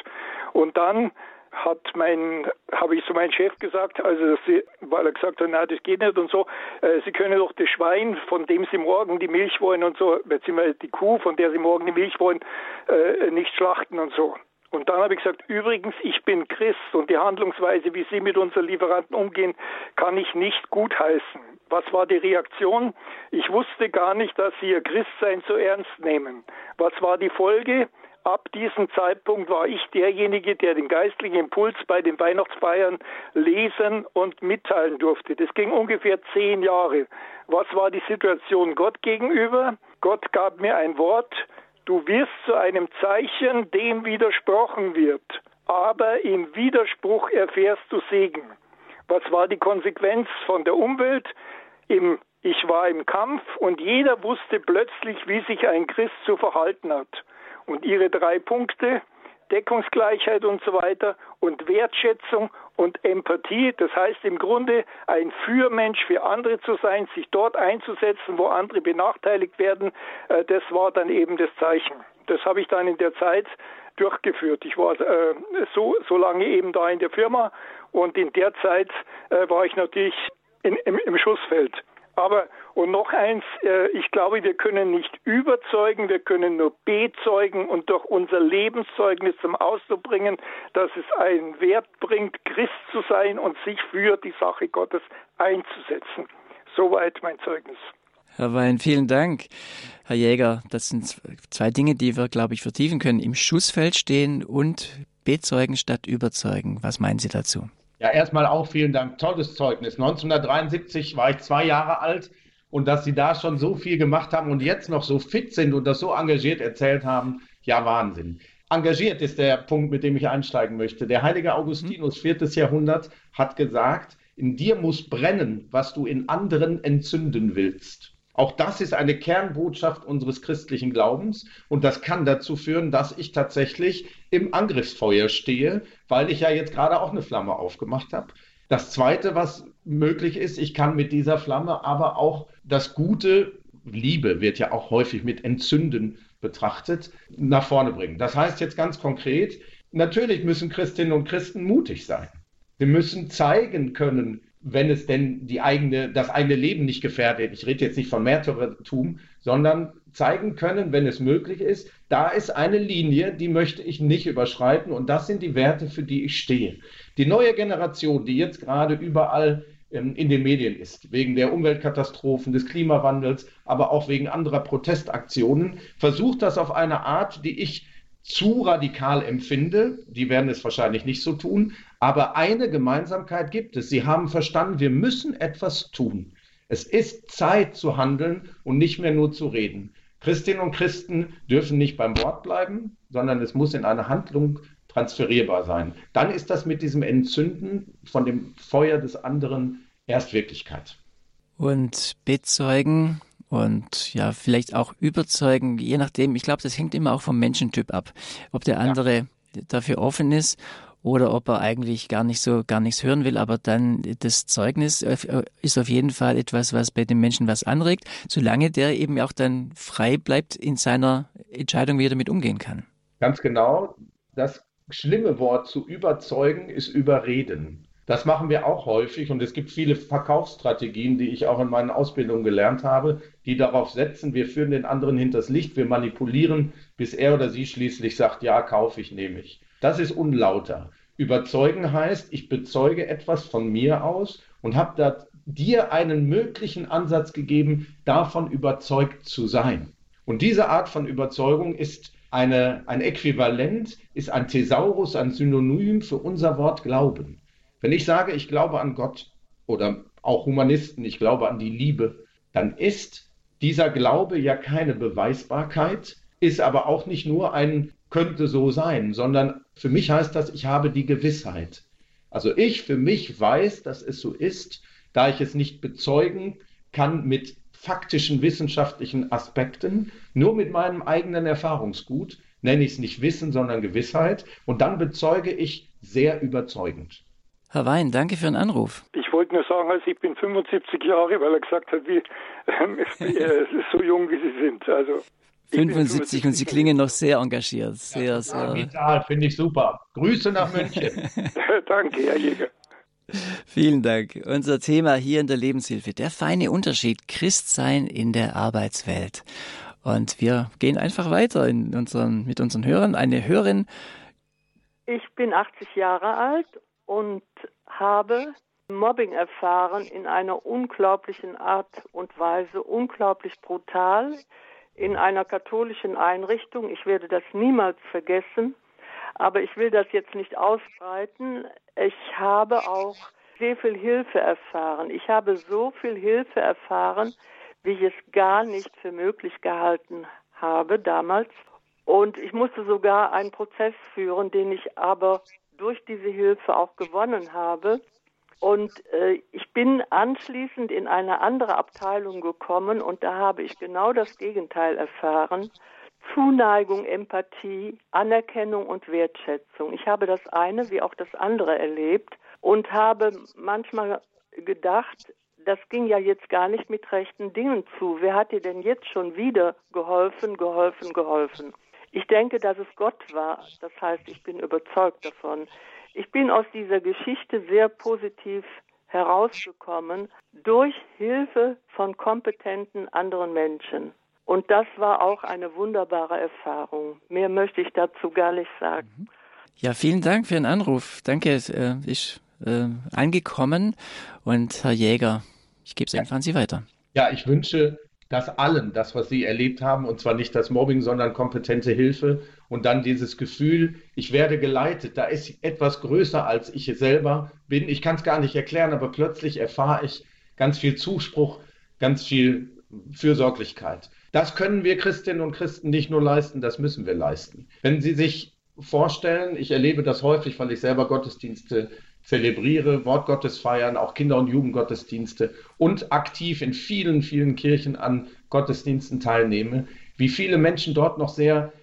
Und dann hat mein, habe ich zu meinem Chef gesagt, also sie, weil er gesagt hat, na, das geht nicht und so, äh, Sie können doch das Schwein, von dem Sie morgen die Milch wollen und so, beziehungsweise die Kuh, von der Sie morgen die Milch wollen, äh, nicht schlachten und so. Und dann habe ich gesagt, übrigens, ich bin Christ und die Handlungsweise, wie Sie mit unseren Lieferanten umgehen, kann ich nicht gutheißen. Was war die Reaktion? Ich wusste gar nicht, dass Sie Ihr Christsein so ernst nehmen. Was war die Folge? Ab diesem Zeitpunkt war ich derjenige, der den geistlichen Impuls bei den Weihnachtsfeiern lesen und mitteilen durfte. Das ging ungefähr zehn Jahre. Was war die Situation Gott gegenüber? Gott gab mir ein Wort, du wirst zu einem Zeichen, dem widersprochen wird, aber im Widerspruch erfährst du Segen. Was war die Konsequenz von der Umwelt? Im, ich war im Kampf und jeder wusste plötzlich, wie sich ein Christ zu verhalten hat. Und ihre drei Punkte, Deckungsgleichheit und so weiter und Wertschätzung und Empathie, das heißt im Grunde ein Fürmensch für andere zu sein, sich dort einzusetzen, wo andere benachteiligt werden, äh, das war dann eben das Zeichen. Das habe ich dann in der Zeit durchgeführt. Ich war äh, so, so lange eben da in der Firma und in der Zeit äh, war ich natürlich in, im, im Schussfeld. Aber, und noch eins, äh, ich glaube, wir können nicht überzeugen, wir können nur bezeugen und durch unser Lebenszeugnis zum Ausdruck bringen, dass es einen Wert bringt, Christ zu sein und sich für die Sache Gottes einzusetzen. Soweit mein Zeugnis.
Herr Wein, vielen Dank. Herr Jäger, das sind zwei Dinge, die wir, glaube ich, vertiefen können. Im Schussfeld stehen und bezeugen statt überzeugen. Was meinen Sie dazu?
Ja, erstmal auch vielen Dank. Tolles Zeugnis. 1973 war ich zwei Jahre alt und dass Sie da schon so viel gemacht haben und jetzt noch so fit sind und das so engagiert erzählt haben, ja, Wahnsinn. Engagiert ist der Punkt, mit dem ich einsteigen möchte. Der heilige Augustinus, viertes Jahrhundert, hat gesagt, in dir muss brennen, was du in anderen entzünden willst. Auch das ist eine Kernbotschaft unseres christlichen Glaubens und das kann dazu führen, dass ich tatsächlich im Angriffsfeuer stehe, weil ich ja jetzt gerade auch eine Flamme aufgemacht habe. Das Zweite, was möglich ist, ich kann mit dieser Flamme aber auch das Gute, Liebe wird ja auch häufig mit Entzünden betrachtet, nach vorne bringen. Das heißt jetzt ganz konkret, natürlich müssen Christinnen und Christen mutig sein. Wir müssen zeigen können, wenn es denn die eigene, das eigene Leben nicht gefährdet. Ich rede jetzt nicht von Märtyrertum, sondern zeigen können, wenn es möglich ist, da ist eine Linie, die möchte ich nicht überschreiten und das sind die Werte, für die ich stehe. Die neue Generation, die jetzt gerade überall ähm, in den Medien ist, wegen der Umweltkatastrophen, des Klimawandels, aber auch wegen anderer Protestaktionen, versucht das auf eine Art, die ich zu radikal empfinde. Die werden es wahrscheinlich nicht so tun. Aber eine Gemeinsamkeit gibt es. Sie haben verstanden, wir müssen etwas tun. Es ist Zeit zu handeln und nicht mehr nur zu reden. Christinnen und Christen dürfen nicht beim Wort bleiben, sondern es muss in eine Handlung transferierbar sein. Dann ist das mit diesem Entzünden von dem Feuer des anderen erst Wirklichkeit.
Und bezeugen und ja, vielleicht auch überzeugen, je nachdem. Ich glaube, das hängt immer auch vom Menschentyp ab, ob der andere ja. dafür offen ist oder ob er eigentlich gar nicht so gar nichts hören will, aber dann das Zeugnis äh, ist auf jeden Fall etwas, was bei dem Menschen was anregt, solange der eben auch dann frei bleibt in seiner Entscheidung, wie er damit umgehen kann.
Ganz genau. Das schlimme Wort zu überzeugen ist überreden. Das machen wir auch häufig und es gibt viele Verkaufsstrategien, die ich auch in meinen Ausbildungen gelernt habe, die darauf setzen, wir führen den anderen hinters Licht, wir manipulieren, bis er oder sie schließlich sagt, ja, kaufe ich, nehme ich. Das ist unlauter. Überzeugen heißt, ich bezeuge etwas von mir aus und habe dir einen möglichen Ansatz gegeben, davon überzeugt zu sein. Und diese Art von Überzeugung ist eine, ein Äquivalent, ist ein Thesaurus, ein Synonym für unser Wort Glauben. Wenn ich sage, ich glaube an Gott oder auch Humanisten, ich glaube an die Liebe, dann ist dieser Glaube ja keine Beweisbarkeit, ist aber auch nicht nur ein könnte so sein, sondern für mich heißt das, ich habe die Gewissheit. Also ich für mich weiß, dass es so ist, da ich es nicht bezeugen kann mit faktischen wissenschaftlichen Aspekten, nur mit meinem eigenen Erfahrungsgut, nenne ich es nicht Wissen, sondern Gewissheit, und dann bezeuge ich sehr überzeugend.
Herr Wein, danke für den Anruf.
Ich wollte nur sagen, also ich bin 75 Jahre, weil er gesagt hat, wie, äh, so jung wie Sie sind. Also
75 und Sie klingen noch sehr engagiert. Sehr, ja, sehr.
Vital, finde ich super. Grüße nach München.
Danke, Herr Jäger.
Vielen Dank. Unser Thema hier in der Lebenshilfe, der feine Unterschied Christsein in der Arbeitswelt. Und wir gehen einfach weiter in unseren, mit unseren Hörern. Eine Hörerin.
Ich bin 80 Jahre alt und habe Mobbing erfahren in einer unglaublichen Art und Weise, unglaublich brutal in einer katholischen Einrichtung. Ich werde das niemals vergessen. Aber ich will das jetzt nicht ausbreiten. Ich habe auch sehr viel Hilfe erfahren. Ich habe so viel Hilfe erfahren, wie ich es gar nicht für möglich gehalten habe damals. Und ich musste sogar einen Prozess führen, den ich aber durch diese Hilfe auch gewonnen habe. Und äh, ich bin anschließend in eine andere Abteilung gekommen und da habe ich genau das Gegenteil erfahren. Zuneigung, Empathie, Anerkennung und Wertschätzung. Ich habe das eine wie auch das andere erlebt und habe manchmal gedacht, das ging ja jetzt gar nicht mit rechten Dingen zu. Wer hat dir denn jetzt schon wieder geholfen, geholfen, geholfen? Ich denke, dass es Gott war. Das heißt, ich bin überzeugt davon. Ich bin aus dieser Geschichte sehr positiv herausgekommen durch Hilfe von kompetenten anderen Menschen. Und das war auch eine wunderbare Erfahrung. Mehr möchte ich dazu gar nicht sagen. Mhm.
Ja, vielen Dank für den Anruf. Danke, äh, ist äh, angekommen. Und Herr Jäger, ich gebe es einfach an Sie weiter.
Ja, ich wünsche das allen, das, was Sie erlebt haben, und zwar nicht das Mobbing, sondern kompetente Hilfe und dann dieses Gefühl, ich werde geleitet, da ist etwas größer, als ich selber bin. Ich kann es gar nicht erklären, aber plötzlich erfahre ich ganz viel Zuspruch, ganz viel Fürsorglichkeit. Das können wir Christinnen und Christen nicht nur leisten, das müssen wir leisten. Wenn Sie sich vorstellen, ich erlebe das häufig, weil ich selber Gottesdienste zelebriere, Wortgottes feiern, auch Kinder- und Jugendgottesdienste und aktiv in vielen, vielen Kirchen an Gottesdiensten teilnehme, wie viele Menschen dort noch sehr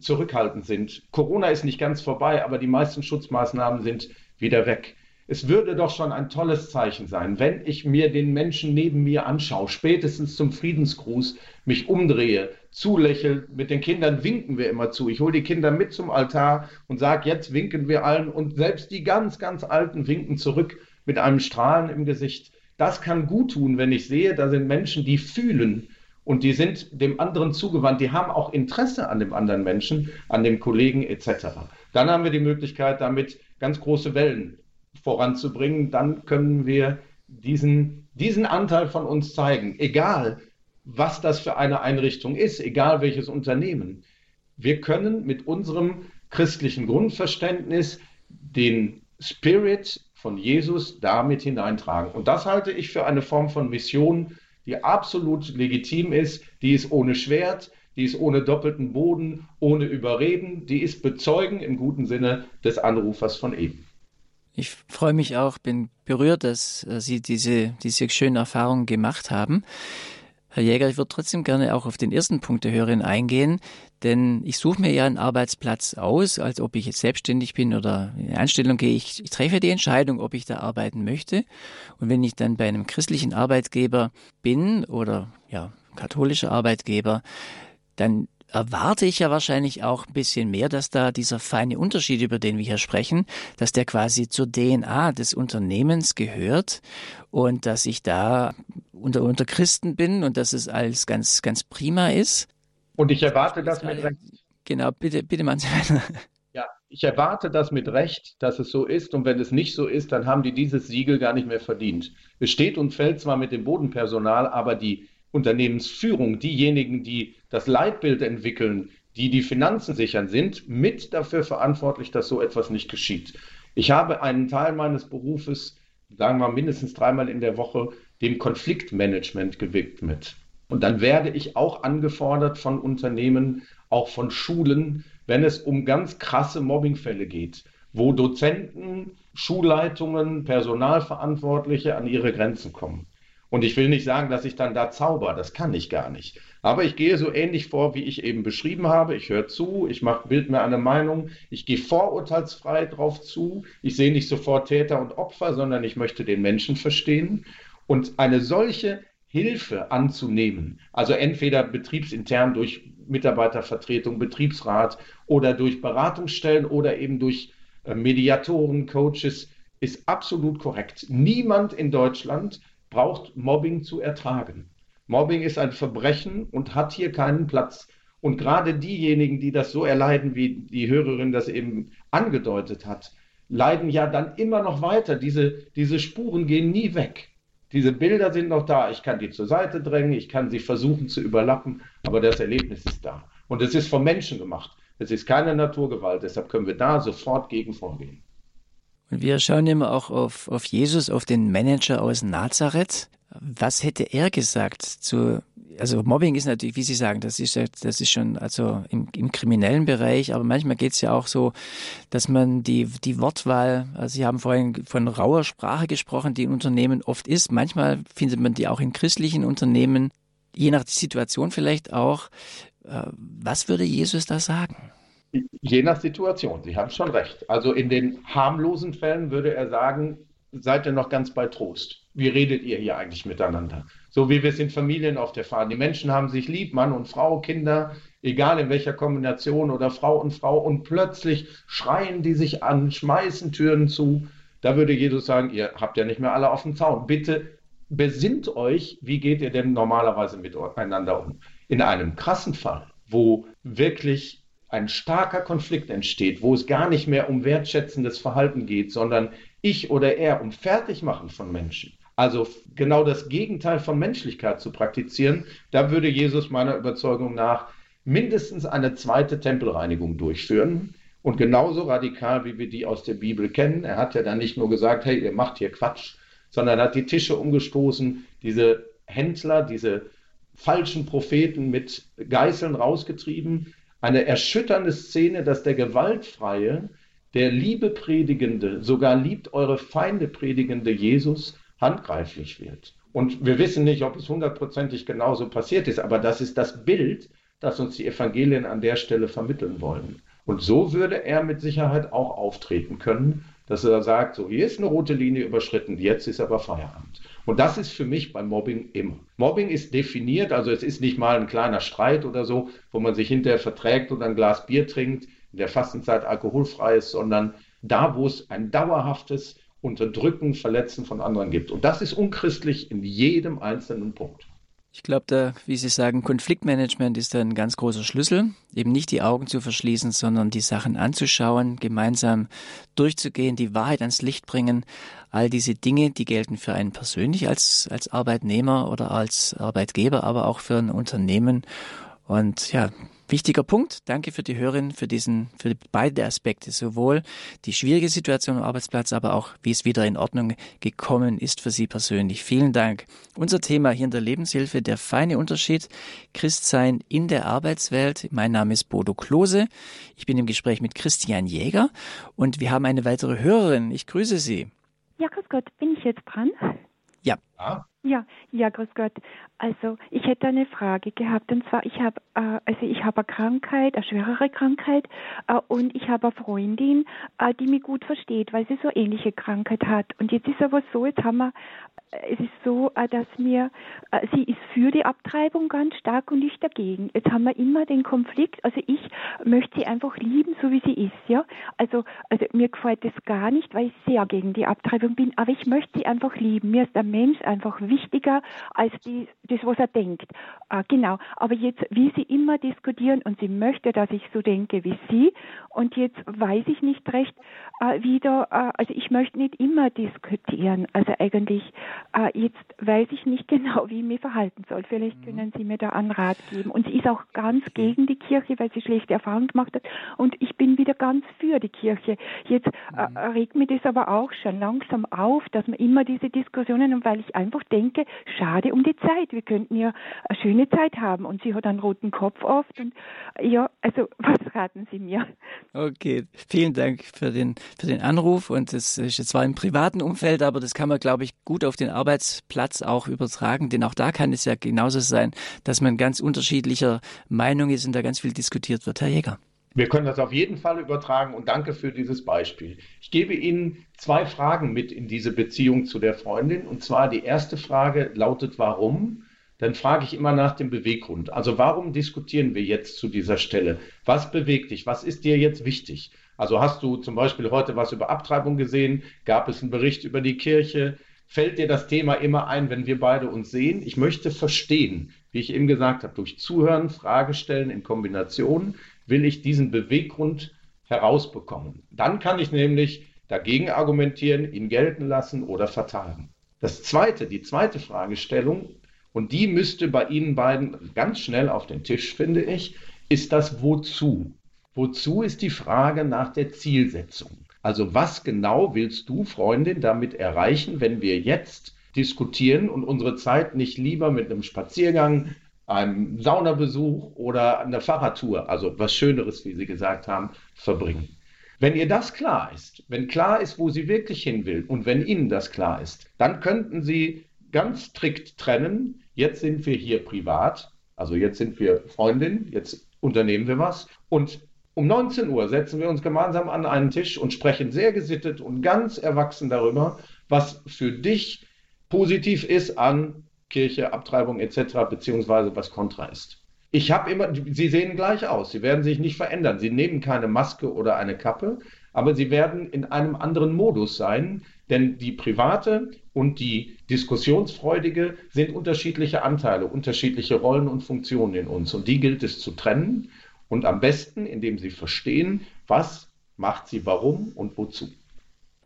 zurückhaltend sind. Corona ist nicht ganz vorbei, aber die meisten Schutzmaßnahmen sind wieder weg. Es würde doch schon ein tolles Zeichen sein, wenn ich mir den Menschen neben mir anschaue, spätestens zum Friedensgruß mich umdrehe, zulächle. Mit den Kindern winken wir immer zu. Ich hole die Kinder mit zum Altar und sage, jetzt winken wir allen. Und selbst die ganz, ganz Alten winken zurück mit einem Strahlen im Gesicht. Das kann gut tun, wenn ich sehe, da sind Menschen, die fühlen und die sind dem anderen zugewandt. Die haben auch Interesse an dem anderen Menschen, an dem Kollegen etc. Dann haben wir die Möglichkeit, damit ganz große Wellen voranzubringen, dann können wir diesen, diesen Anteil von uns zeigen, egal was das für eine Einrichtung ist, egal welches Unternehmen. Wir können mit unserem christlichen Grundverständnis den Spirit von Jesus damit hineintragen. Und das halte ich für eine Form von Mission, die absolut legitim ist, die ist ohne Schwert, die ist ohne doppelten Boden, ohne Überreden, die ist bezeugen im guten Sinne des Anrufers von eben.
Ich freue mich auch, bin berührt, dass äh, Sie diese, diese schönen Erfahrungen gemacht haben. Herr Jäger, ich würde trotzdem gerne auch auf den ersten Punkt der Hörerin eingehen, denn ich suche mir ja einen Arbeitsplatz aus, als ob ich jetzt selbstständig bin oder in eine Anstellung gehe. Ich, ich treffe die Entscheidung, ob ich da arbeiten möchte. Und wenn ich dann bei einem christlichen Arbeitgeber bin oder ja, katholischer Arbeitgeber, dann erwarte ich ja wahrscheinlich auch ein bisschen mehr, dass da dieser feine Unterschied, über den wir hier sprechen, dass der quasi zur DNA des Unternehmens gehört und dass ich da unter, unter Christen bin und dass es alles ganz, ganz prima ist.
Und ich erwarte das mit Recht.
Genau, bitte, bitte weiter.
Ja, ich erwarte das mit Recht, dass es so ist. Und wenn es nicht so ist, dann haben die dieses Siegel gar nicht mehr verdient. Es steht und fällt zwar mit dem Bodenpersonal, aber die Unternehmensführung, diejenigen, die das Leitbild entwickeln, die die Finanzen sichern, sind mit dafür verantwortlich, dass so etwas nicht geschieht. Ich habe einen Teil meines Berufes, sagen wir mindestens dreimal in der Woche, dem Konfliktmanagement gewidmet. Und dann werde ich auch angefordert von Unternehmen, auch von Schulen, wenn es um ganz krasse Mobbingfälle geht, wo Dozenten, Schulleitungen, Personalverantwortliche an ihre Grenzen kommen. Und ich will nicht sagen, dass ich dann da zauber, das kann ich gar nicht. Aber ich gehe so ähnlich vor, wie ich eben beschrieben habe. Ich höre zu, ich mache Bild mir eine Meinung, ich gehe vorurteilsfrei drauf zu. Ich sehe nicht sofort Täter und Opfer, sondern ich möchte den Menschen verstehen. Und eine solche Hilfe anzunehmen, also entweder betriebsintern durch Mitarbeitervertretung, Betriebsrat oder durch Beratungsstellen oder eben durch äh, Mediatoren, Coaches, ist absolut korrekt. Niemand in Deutschland braucht Mobbing zu ertragen. Mobbing ist ein Verbrechen und hat hier keinen Platz. Und gerade diejenigen, die das so erleiden, wie die Hörerin das eben angedeutet hat, leiden ja dann immer noch weiter. Diese, diese Spuren gehen nie weg. Diese Bilder sind noch da. Ich kann die zur Seite drängen, ich kann sie versuchen zu überlappen, aber das Erlebnis ist da. Und es ist vom Menschen gemacht. Es ist keine Naturgewalt. Deshalb können wir da sofort gegen vorgehen.
Und wir schauen immer auch auf, auf Jesus, auf den Manager aus Nazareth. Was hätte er gesagt zu, also Mobbing ist natürlich, wie Sie sagen, das ist, das ist schon also im, im kriminellen Bereich, aber manchmal geht es ja auch so, dass man die, die Wortwahl, also Sie haben vorhin von rauer Sprache gesprochen, die in Unternehmen oft ist. Manchmal findet man die auch in christlichen Unternehmen, je nach Situation vielleicht auch. Äh, was würde Jesus da sagen?
Je nach Situation, Sie haben schon recht. Also in den harmlosen Fällen würde er sagen, seid ihr noch ganz bei Trost? Wie redet ihr hier eigentlich miteinander? So wie wir es in Familien auf der Fahrt. Die Menschen haben sich lieb, Mann und Frau, Kinder, egal in welcher Kombination oder Frau und Frau, und plötzlich schreien die sich an, schmeißen Türen zu. Da würde Jesus sagen, ihr habt ja nicht mehr alle auf dem Zaun. Bitte besinnt euch, wie geht ihr denn normalerweise miteinander um? In einem krassen Fall, wo wirklich ein starker Konflikt entsteht, wo es gar nicht mehr um wertschätzendes Verhalten geht, sondern ich oder er um Fertigmachen von Menschen. Also genau das Gegenteil von Menschlichkeit zu praktizieren, da würde Jesus meiner Überzeugung nach mindestens eine zweite Tempelreinigung durchführen. Und genauso radikal, wie wir die aus der Bibel kennen. Er hat ja dann nicht nur gesagt, hey, ihr macht hier Quatsch, sondern hat die Tische umgestoßen, diese Händler, diese falschen Propheten mit Geißeln rausgetrieben. Eine erschütternde Szene, dass der Gewaltfreie der Liebe predigende, sogar liebt eure Feinde predigende Jesus handgreiflich wird. Und wir wissen nicht, ob es hundertprozentig genauso passiert ist, aber das ist das Bild, das uns die Evangelien an der Stelle vermitteln wollen. Und so würde er mit Sicherheit auch auftreten können, dass er sagt, so hier ist eine rote Linie überschritten, jetzt ist aber Feierabend. Und das ist für mich beim Mobbing immer. Mobbing ist definiert, also es ist nicht mal ein kleiner Streit oder so, wo man sich hinterher verträgt und ein Glas Bier trinkt in der Fastenzeit alkoholfrei ist, sondern da, wo es ein dauerhaftes Unterdrücken, Verletzen von anderen gibt. Und das ist unchristlich in jedem einzelnen Punkt.
Ich glaube, da, wie Sie sagen, Konfliktmanagement ist ein ganz großer Schlüssel. Eben nicht die Augen zu verschließen, sondern die Sachen anzuschauen, gemeinsam durchzugehen, die Wahrheit ans Licht bringen. All diese Dinge, die gelten für einen persönlich als, als Arbeitnehmer oder als Arbeitgeber, aber auch für ein Unternehmen. Und ja, Wichtiger Punkt. Danke für die Hörerin, für diesen, für beide Aspekte. Sowohl die schwierige Situation am Arbeitsplatz, aber auch, wie es wieder in Ordnung gekommen ist für Sie persönlich. Vielen Dank. Unser Thema hier in der Lebenshilfe, der feine Unterschied, Christsein in der Arbeitswelt. Mein Name ist Bodo Klose. Ich bin im Gespräch mit Christian Jäger und wir haben eine weitere Hörerin. Ich grüße Sie.
Ja, grüß Gott. Bin ich jetzt dran?
Ja.
Ah. Ja, ja, grüß Gott. Also ich hätte eine Frage gehabt und zwar ich habe äh, also ich habe eine Krankheit, eine schwerere Krankheit äh, und ich habe eine Freundin, äh, die mich gut versteht, weil sie so ähnliche Krankheit hat. Und jetzt ist aber so, jetzt haben wir es ist so, äh, dass mir, äh, sie ist für die Abtreibung ganz stark und ich dagegen. Jetzt haben wir immer den Konflikt, also ich möchte sie einfach lieben, so wie sie ist, ja. Also, also mir gefällt das gar nicht, weil ich sehr gegen die Abtreibung bin, aber ich möchte sie einfach lieben. Mir ist der Mensch einfach wichtiger als die, das, was er denkt. Äh, genau. Aber jetzt, wie Sie immer diskutieren und sie möchte, dass ich so denke wie Sie. Und jetzt weiß ich nicht recht äh, wieder, äh, also ich möchte nicht immer diskutieren. Also eigentlich, äh, jetzt weiß ich nicht genau, wie ich mich verhalten soll. Vielleicht mhm. können Sie mir da einen Rat geben. Und sie ist auch ganz gegen die Kirche, weil sie schlechte Erfahrungen gemacht hat. Und ich bin wieder ganz für die Kirche. Jetzt äh, mhm. regt mir das aber auch schon langsam auf, dass man immer diese Diskussionen, und weil ich einfach denke, schade um die Zeit. Wir könnten ja eine schöne Zeit haben. Und sie hat einen roten Kopf oft. Und ja, also was raten Sie mir?
Okay, vielen Dank für den, für den Anruf. Und das ist zwar im privaten Umfeld, aber das kann man, glaube ich, gut auf den Arbeitsplatz auch übertragen. Denn auch da kann es ja genauso sein, dass man ganz unterschiedlicher Meinung ist und da ganz viel diskutiert wird. Herr Jäger.
Wir können das auf jeden Fall übertragen und danke für dieses Beispiel. Ich gebe Ihnen zwei Fragen mit in diese Beziehung zu der Freundin. Und zwar die erste Frage lautet, warum? Dann frage ich immer nach dem Beweggrund. Also warum diskutieren wir jetzt zu dieser Stelle? Was bewegt dich? Was ist dir jetzt wichtig? Also hast du zum Beispiel heute was über Abtreibung gesehen? Gab es einen Bericht über die Kirche? Fällt dir das Thema immer ein, wenn wir beide uns sehen? Ich möchte verstehen, wie ich eben gesagt habe, durch Zuhören, Fragestellen in Kombination will ich diesen Beweggrund herausbekommen. Dann kann ich nämlich dagegen argumentieren, ihn gelten lassen oder vertagen. Das zweite, die zweite Fragestellung, und die müsste bei Ihnen beiden ganz schnell auf den Tisch, finde ich, ist das Wozu. Wozu ist die Frage nach der Zielsetzung. Also was genau willst du, Freundin, damit erreichen, wenn wir jetzt diskutieren und unsere Zeit nicht lieber mit einem Spaziergang, einem Saunabesuch oder einer Fahrradtour, also was Schöneres, wie Sie gesagt haben, verbringen. Wenn ihr das klar ist, wenn klar ist, wo sie wirklich hin will und wenn Ihnen das klar ist, dann könnten Sie ganz strikt trennen, jetzt sind wir hier privat, also jetzt sind wir Freundin, jetzt unternehmen wir was und um 19 Uhr setzen wir uns gemeinsam an einen Tisch und sprechen sehr gesittet und ganz erwachsen darüber, was für dich positiv ist an Kirche, Abtreibung etc., beziehungsweise was kontra ist. Ich habe immer, sie sehen gleich aus, sie werden sich nicht verändern. Sie nehmen keine Maske oder eine Kappe, aber sie werden in einem anderen Modus sein, denn die private und die diskussionsfreudige sind unterschiedliche Anteile, unterschiedliche Rollen und Funktionen in uns. Und die gilt es zu trennen und am besten, indem sie verstehen, was macht sie warum und wozu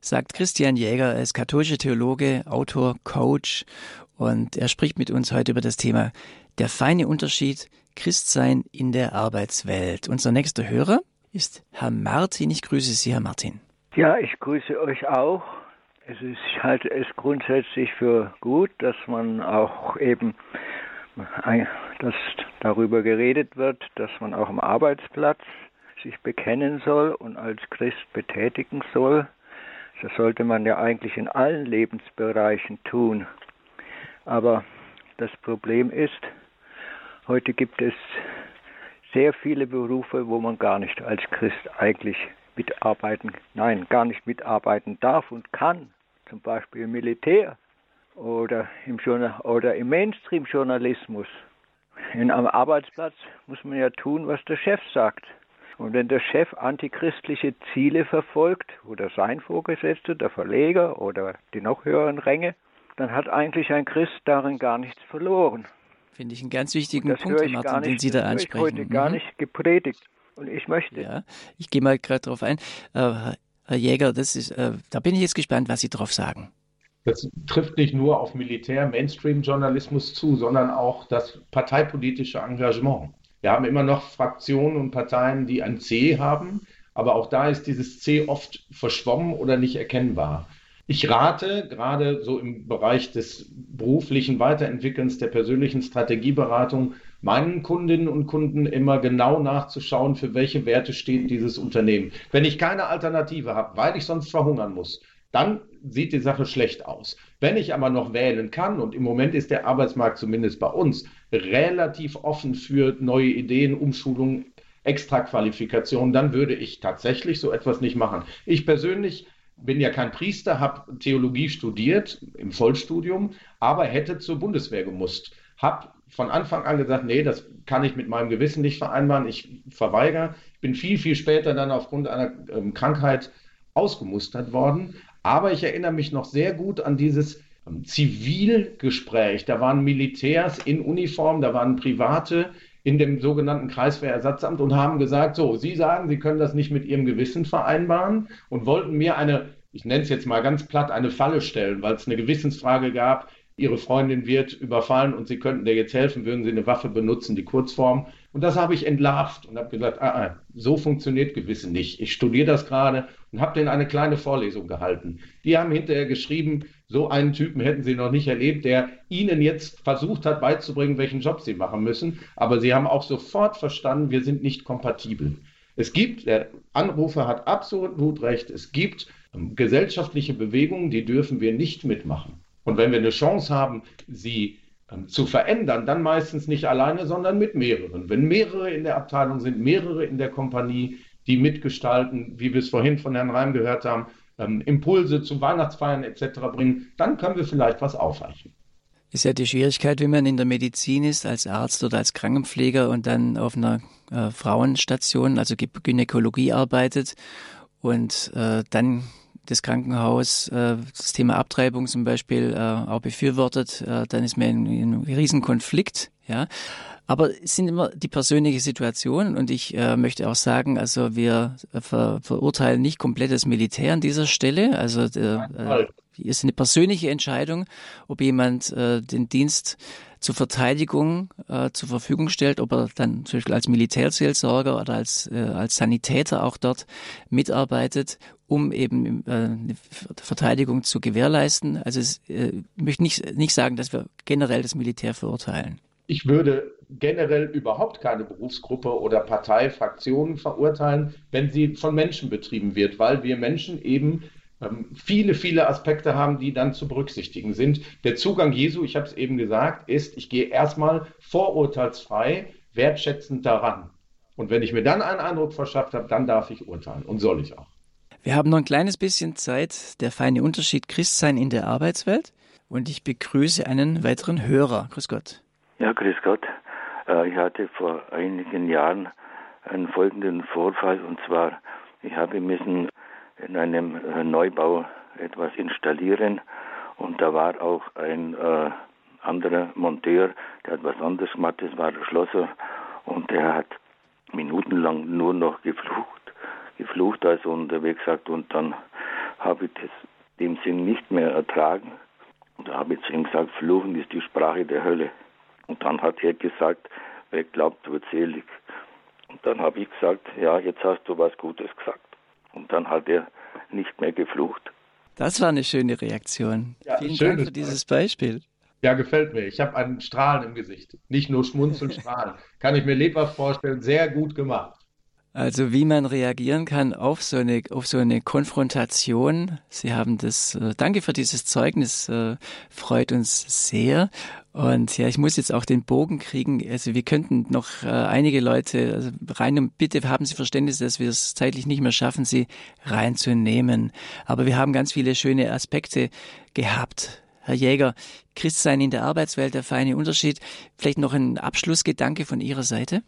sagt Christian Jäger. Er ist katholischer Theologe, Autor, Coach und er spricht mit uns heute über das Thema der feine Unterschied Christsein in der Arbeitswelt. Unser nächster Hörer ist Herr Martin. Ich grüße Sie, Herr Martin.
Ja, ich grüße euch auch. Es ist, ich halte es grundsätzlich für gut, dass man auch eben, dass darüber geredet wird, dass man auch am Arbeitsplatz sich bekennen soll und als Christ betätigen soll. Das sollte man ja eigentlich in allen Lebensbereichen tun. Aber das Problem ist, heute gibt es sehr viele Berufe, wo man gar nicht als Christ eigentlich mitarbeiten, nein, gar nicht mitarbeiten darf und kann. Zum Beispiel im Militär oder im, Journal oder im Mainstream-Journalismus. In einem Arbeitsplatz muss man ja tun, was der Chef sagt. Und wenn der Chef antichristliche Ziele verfolgt, oder sein Vorgesetzter, der Verleger oder die noch höheren Ränge, dann hat eigentlich ein Christ darin gar nichts verloren.
Finde ich einen ganz wichtigen Punkt, Herr Martin, nicht, den Sie da ansprechen.
Ich heute mhm. gar nicht gepredigt. Und ich möchte.
Ja, ich gehe mal gerade darauf ein. Äh, Herr Jäger, das ist, äh, da bin ich jetzt gespannt, was Sie darauf sagen.
Das trifft nicht nur auf Militär, Mainstream-Journalismus zu, sondern auch das parteipolitische Engagement. Wir haben immer noch Fraktionen und Parteien, die ein C haben, aber auch da ist dieses C oft verschwommen oder nicht erkennbar. Ich rate gerade so im Bereich des beruflichen Weiterentwickelns der persönlichen Strategieberatung meinen Kundinnen und Kunden immer genau nachzuschauen, für welche Werte steht dieses Unternehmen. Wenn ich keine Alternative habe, weil ich sonst verhungern muss, dann sieht die Sache schlecht aus. Wenn ich aber noch wählen kann, und im Moment ist der Arbeitsmarkt zumindest bei uns relativ offen für neue Ideen, Umschulungen, Extraqualifikationen, dann würde ich tatsächlich so etwas nicht machen. Ich persönlich bin ja kein Priester, habe Theologie studiert im Vollstudium, aber hätte zur Bundeswehr gemusst. Habe von Anfang an gesagt, nee, das kann ich mit meinem Gewissen nicht vereinbaren, ich verweigere. Bin viel, viel später dann aufgrund einer ähm, Krankheit ausgemustert worden. Aber ich erinnere mich noch sehr gut an dieses ähm, Zivilgespräch. Da waren Militärs in Uniform, da waren Private in dem sogenannten Kreiswehrersatzamt und haben gesagt, so, Sie sagen, Sie können das nicht mit Ihrem Gewissen vereinbaren und wollten mir eine, ich nenne es jetzt mal ganz platt, eine Falle stellen, weil es eine Gewissensfrage gab, Ihre Freundin wird überfallen und Sie könnten dir jetzt helfen, würden Sie eine Waffe benutzen, die Kurzform. Und das habe ich entlarvt und habe gesagt, ah, ah, so funktioniert Gewissen nicht. Ich studiere das gerade und habe denen eine kleine Vorlesung gehalten. Die haben hinterher geschrieben, so einen Typen hätten sie noch nicht erlebt, der ihnen jetzt versucht hat beizubringen, welchen Job sie machen müssen. Aber sie haben auch sofort verstanden, wir sind nicht kompatibel. Es gibt, der Anrufer hat absolut recht, es gibt ähm, gesellschaftliche Bewegungen, die dürfen wir nicht mitmachen. Und wenn wir eine Chance haben, sie zu verändern, dann meistens nicht alleine, sondern mit mehreren. Wenn mehrere in der Abteilung sind, mehrere in der Kompanie, die mitgestalten, wie wir es vorhin von Herrn Reim gehört haben, ähm, Impulse zu Weihnachtsfeiern etc. bringen, dann können wir vielleicht was aufweichen.
Ist ja die Schwierigkeit, wenn man in der Medizin ist, als Arzt oder als Krankenpfleger und dann auf einer äh, Frauenstation, also Gynäkologie arbeitet und äh, dann das Krankenhaus äh, das Thema Abtreibung zum Beispiel äh, auch befürwortet, äh, dann ist man in, in einem Riesenkonflikt. Ja, aber es sind immer die persönliche Situation und ich äh, möchte auch sagen, also wir ver verurteilen nicht komplett das Militär an dieser Stelle. Also äh, ist eine persönliche Entscheidung, ob jemand äh, den Dienst zur Verteidigung äh, zur Verfügung stellt, ob er dann zum Beispiel als Militärseelsorger oder als, äh, als Sanitäter auch dort mitarbeitet, um eben äh, eine Verteidigung zu gewährleisten. Also es, äh, ich möchte nicht, nicht sagen, dass wir generell das Militär verurteilen.
Ich würde generell überhaupt keine Berufsgruppe oder Partei, Fraktion verurteilen, wenn sie von Menschen betrieben wird, weil wir Menschen eben viele, viele Aspekte haben, die dann zu berücksichtigen sind. Der Zugang Jesu, ich habe es eben gesagt, ist, ich gehe erstmal vorurteilsfrei, wertschätzend daran. Und wenn ich mir dann einen Eindruck verschafft habe, dann darf ich urteilen und soll ich auch.
Wir haben noch ein kleines bisschen Zeit. Der feine Unterschied Christsein in der Arbeitswelt. Und ich begrüße einen weiteren Hörer. Grüß Gott.
Ja, grüß Gott. Äh, ich hatte vor einigen Jahren einen folgenden Vorfall und zwar, ich habe müssen in einem äh, Neubau etwas installieren und da war auch ein äh, anderer Monteur, der hat was anderes gemacht, das war der Schlosser und der hat minutenlang nur noch geflucht, geflucht also unterwegs gesagt und dann habe ich das dem Sinn nicht mehr ertragen und da habe ich zu ihm gesagt, Fluchen ist die Sprache der Hölle. Und dann hat er gesagt, wer glaubt, wird selig. Und dann habe ich gesagt, ja, jetzt hast du was Gutes gesagt. Und dann hat er nicht mehr geflucht.
Das war eine schöne Reaktion. Ja, Vielen Dank für dieses Beispiel.
Ja, gefällt mir. Ich habe einen Strahlen im Gesicht. Nicht nur schmunzeln, strahlen. Kann ich mir lebhaft vorstellen. Sehr gut gemacht.
Also wie man reagieren kann auf so eine auf so eine Konfrontation. Sie haben das. Äh, danke für dieses Zeugnis. Äh, freut uns sehr. Und ja, ich muss jetzt auch den Bogen kriegen. Also wir könnten noch äh, einige Leute also rein und bitte haben Sie Verständnis, dass wir es zeitlich nicht mehr schaffen, sie reinzunehmen. Aber wir haben ganz viele schöne Aspekte gehabt. Herr Jäger, Christsein in der Arbeitswelt, der feine Unterschied. Vielleicht noch ein Abschlussgedanke von Ihrer Seite?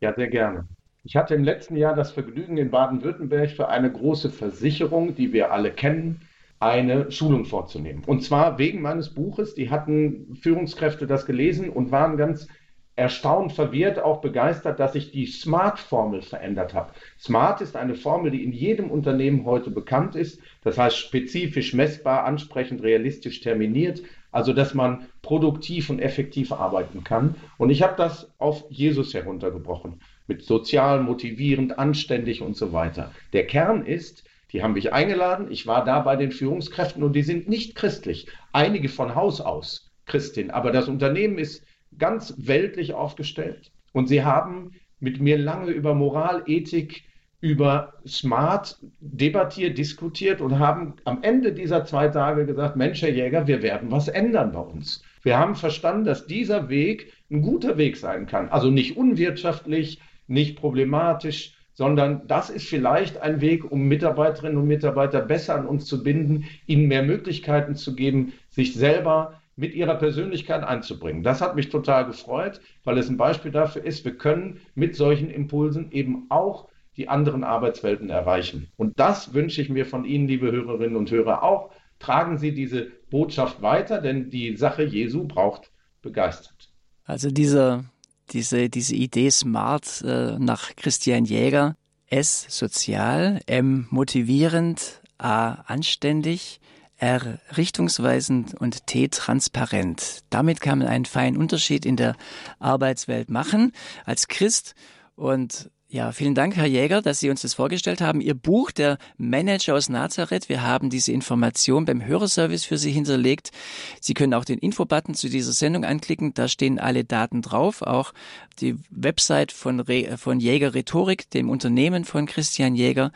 Ja, sehr gerne. Ich hatte im letzten Jahr das Vergnügen in Baden-Württemberg für eine große Versicherung, die wir alle kennen, eine Schulung vorzunehmen. Und zwar wegen meines Buches. Die hatten Führungskräfte das gelesen und waren ganz erstaunt, verwirrt, auch begeistert, dass ich die SMART-Formel verändert habe. SMART ist eine Formel, die in jedem Unternehmen heute bekannt ist. Das heißt spezifisch, messbar, ansprechend, realistisch terminiert. Also, dass man produktiv und effektiv arbeiten kann. Und ich habe das auf Jesus heruntergebrochen. Mit sozial, motivierend, anständig und so weiter. Der Kern ist, die haben mich eingeladen. Ich war da bei den Führungskräften und die sind nicht christlich. Einige von Haus aus Christin. Aber das Unternehmen ist ganz weltlich aufgestellt. Und sie haben mit mir lange über Moral, Ethik, über Smart debattiert, diskutiert und haben am Ende dieser zwei Tage gesagt, Mensch, Herr Jäger, wir werden was ändern bei uns. Wir haben verstanden, dass dieser Weg ein guter Weg sein kann. Also nicht unwirtschaftlich, nicht problematisch, sondern das ist vielleicht ein Weg, um Mitarbeiterinnen und Mitarbeiter besser an uns zu binden, ihnen mehr Möglichkeiten zu geben, sich selber mit ihrer Persönlichkeit einzubringen. Das hat mich total gefreut, weil es ein Beispiel dafür ist, wir können mit solchen Impulsen eben auch die anderen Arbeitswelten erreichen. Und das wünsche ich mir von Ihnen, liebe Hörerinnen und Hörer, auch tragen Sie diese Botschaft weiter, denn die Sache Jesu braucht begeistert.
Also dieser, diese, diese Idee Smart äh, nach Christian Jäger, S sozial, M motivierend, A anständig, R richtungsweisend und T transparent. Damit kann man einen feinen Unterschied in der Arbeitswelt machen als Christ und ja, vielen Dank, Herr Jäger, dass Sie uns das vorgestellt haben. Ihr Buch, der Manager aus Nazareth, wir haben diese Information beim Hörerservice für Sie hinterlegt. Sie können auch den Infobutton zu dieser Sendung anklicken, da stehen alle Daten drauf, auch die Website von, Re von Jäger Rhetorik, dem Unternehmen von Christian Jäger.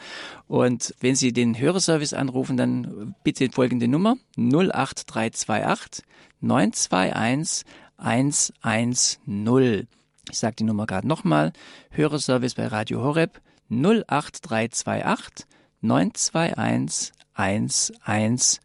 Und wenn Sie den Hörerservice anrufen, dann bitte folgende Nummer 08328 921 110. Ich sage die Nummer gerade nochmal. Hörerservice bei Radio Horeb 08328 921 110.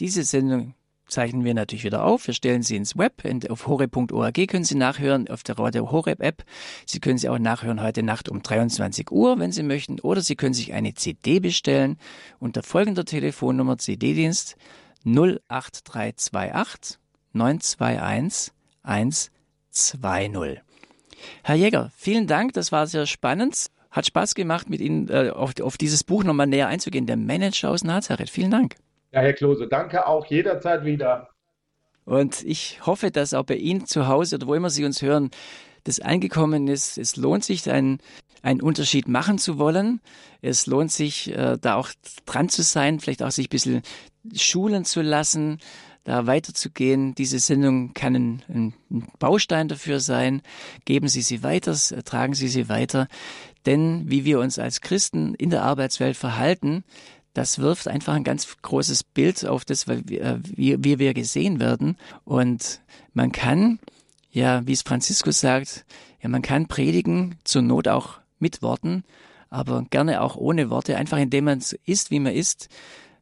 Diese Sendung zeichnen wir natürlich wieder auf. Wir stellen sie ins Web. Auf horeb.org können Sie nachhören, auf der Radio Horeb App. Sie können sie auch nachhören heute Nacht um 23 Uhr, wenn Sie möchten. Oder Sie können sich eine CD bestellen unter folgender Telefonnummer CD-Dienst 08328 921 110. 2-0. Herr Jäger, vielen Dank, das war sehr spannend. Hat Spaß gemacht, mit Ihnen äh, auf, auf, dieses Buch nochmal näher einzugehen. Der Manager aus Nazareth. Vielen Dank.
Ja, Herr Klose, danke auch jederzeit wieder.
Und ich hoffe, dass auch bei Ihnen zu Hause oder wo immer Sie uns hören, das angekommen ist. Es lohnt sich, einen, einen Unterschied machen zu wollen. Es lohnt sich, äh, da auch dran zu sein, vielleicht auch sich ein bisschen schulen zu lassen, da weiterzugehen. Diese Sendung kann ein, ein, Baustein dafür sein. Geben Sie sie weiter, tragen Sie sie weiter. Denn wie wir uns als Christen in der Arbeitswelt verhalten, das wirft einfach ein ganz großes Bild auf das, wie, äh, wie wir gesehen werden. Und man kann, ja, wie es Franziskus sagt, ja, man kann predigen, zur Not auch mit Worten, aber gerne auch ohne Worte, einfach indem man so ist, wie man ist.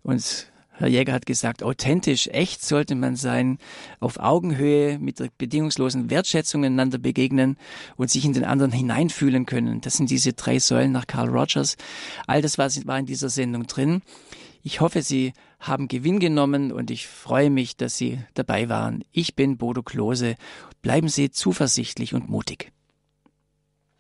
Und Herr Jäger hat gesagt, authentisch, echt sollte man sein, auf Augenhöhe mit der bedingungslosen Wertschätzung einander begegnen und sich in den anderen hineinfühlen können. Das sind diese drei Säulen nach Carl Rogers. All das war in dieser Sendung drin. Ich hoffe, Sie haben Gewinn genommen und ich freue mich, dass Sie dabei waren. Ich bin Bodo Klose. Bleiben Sie zuversichtlich und mutig.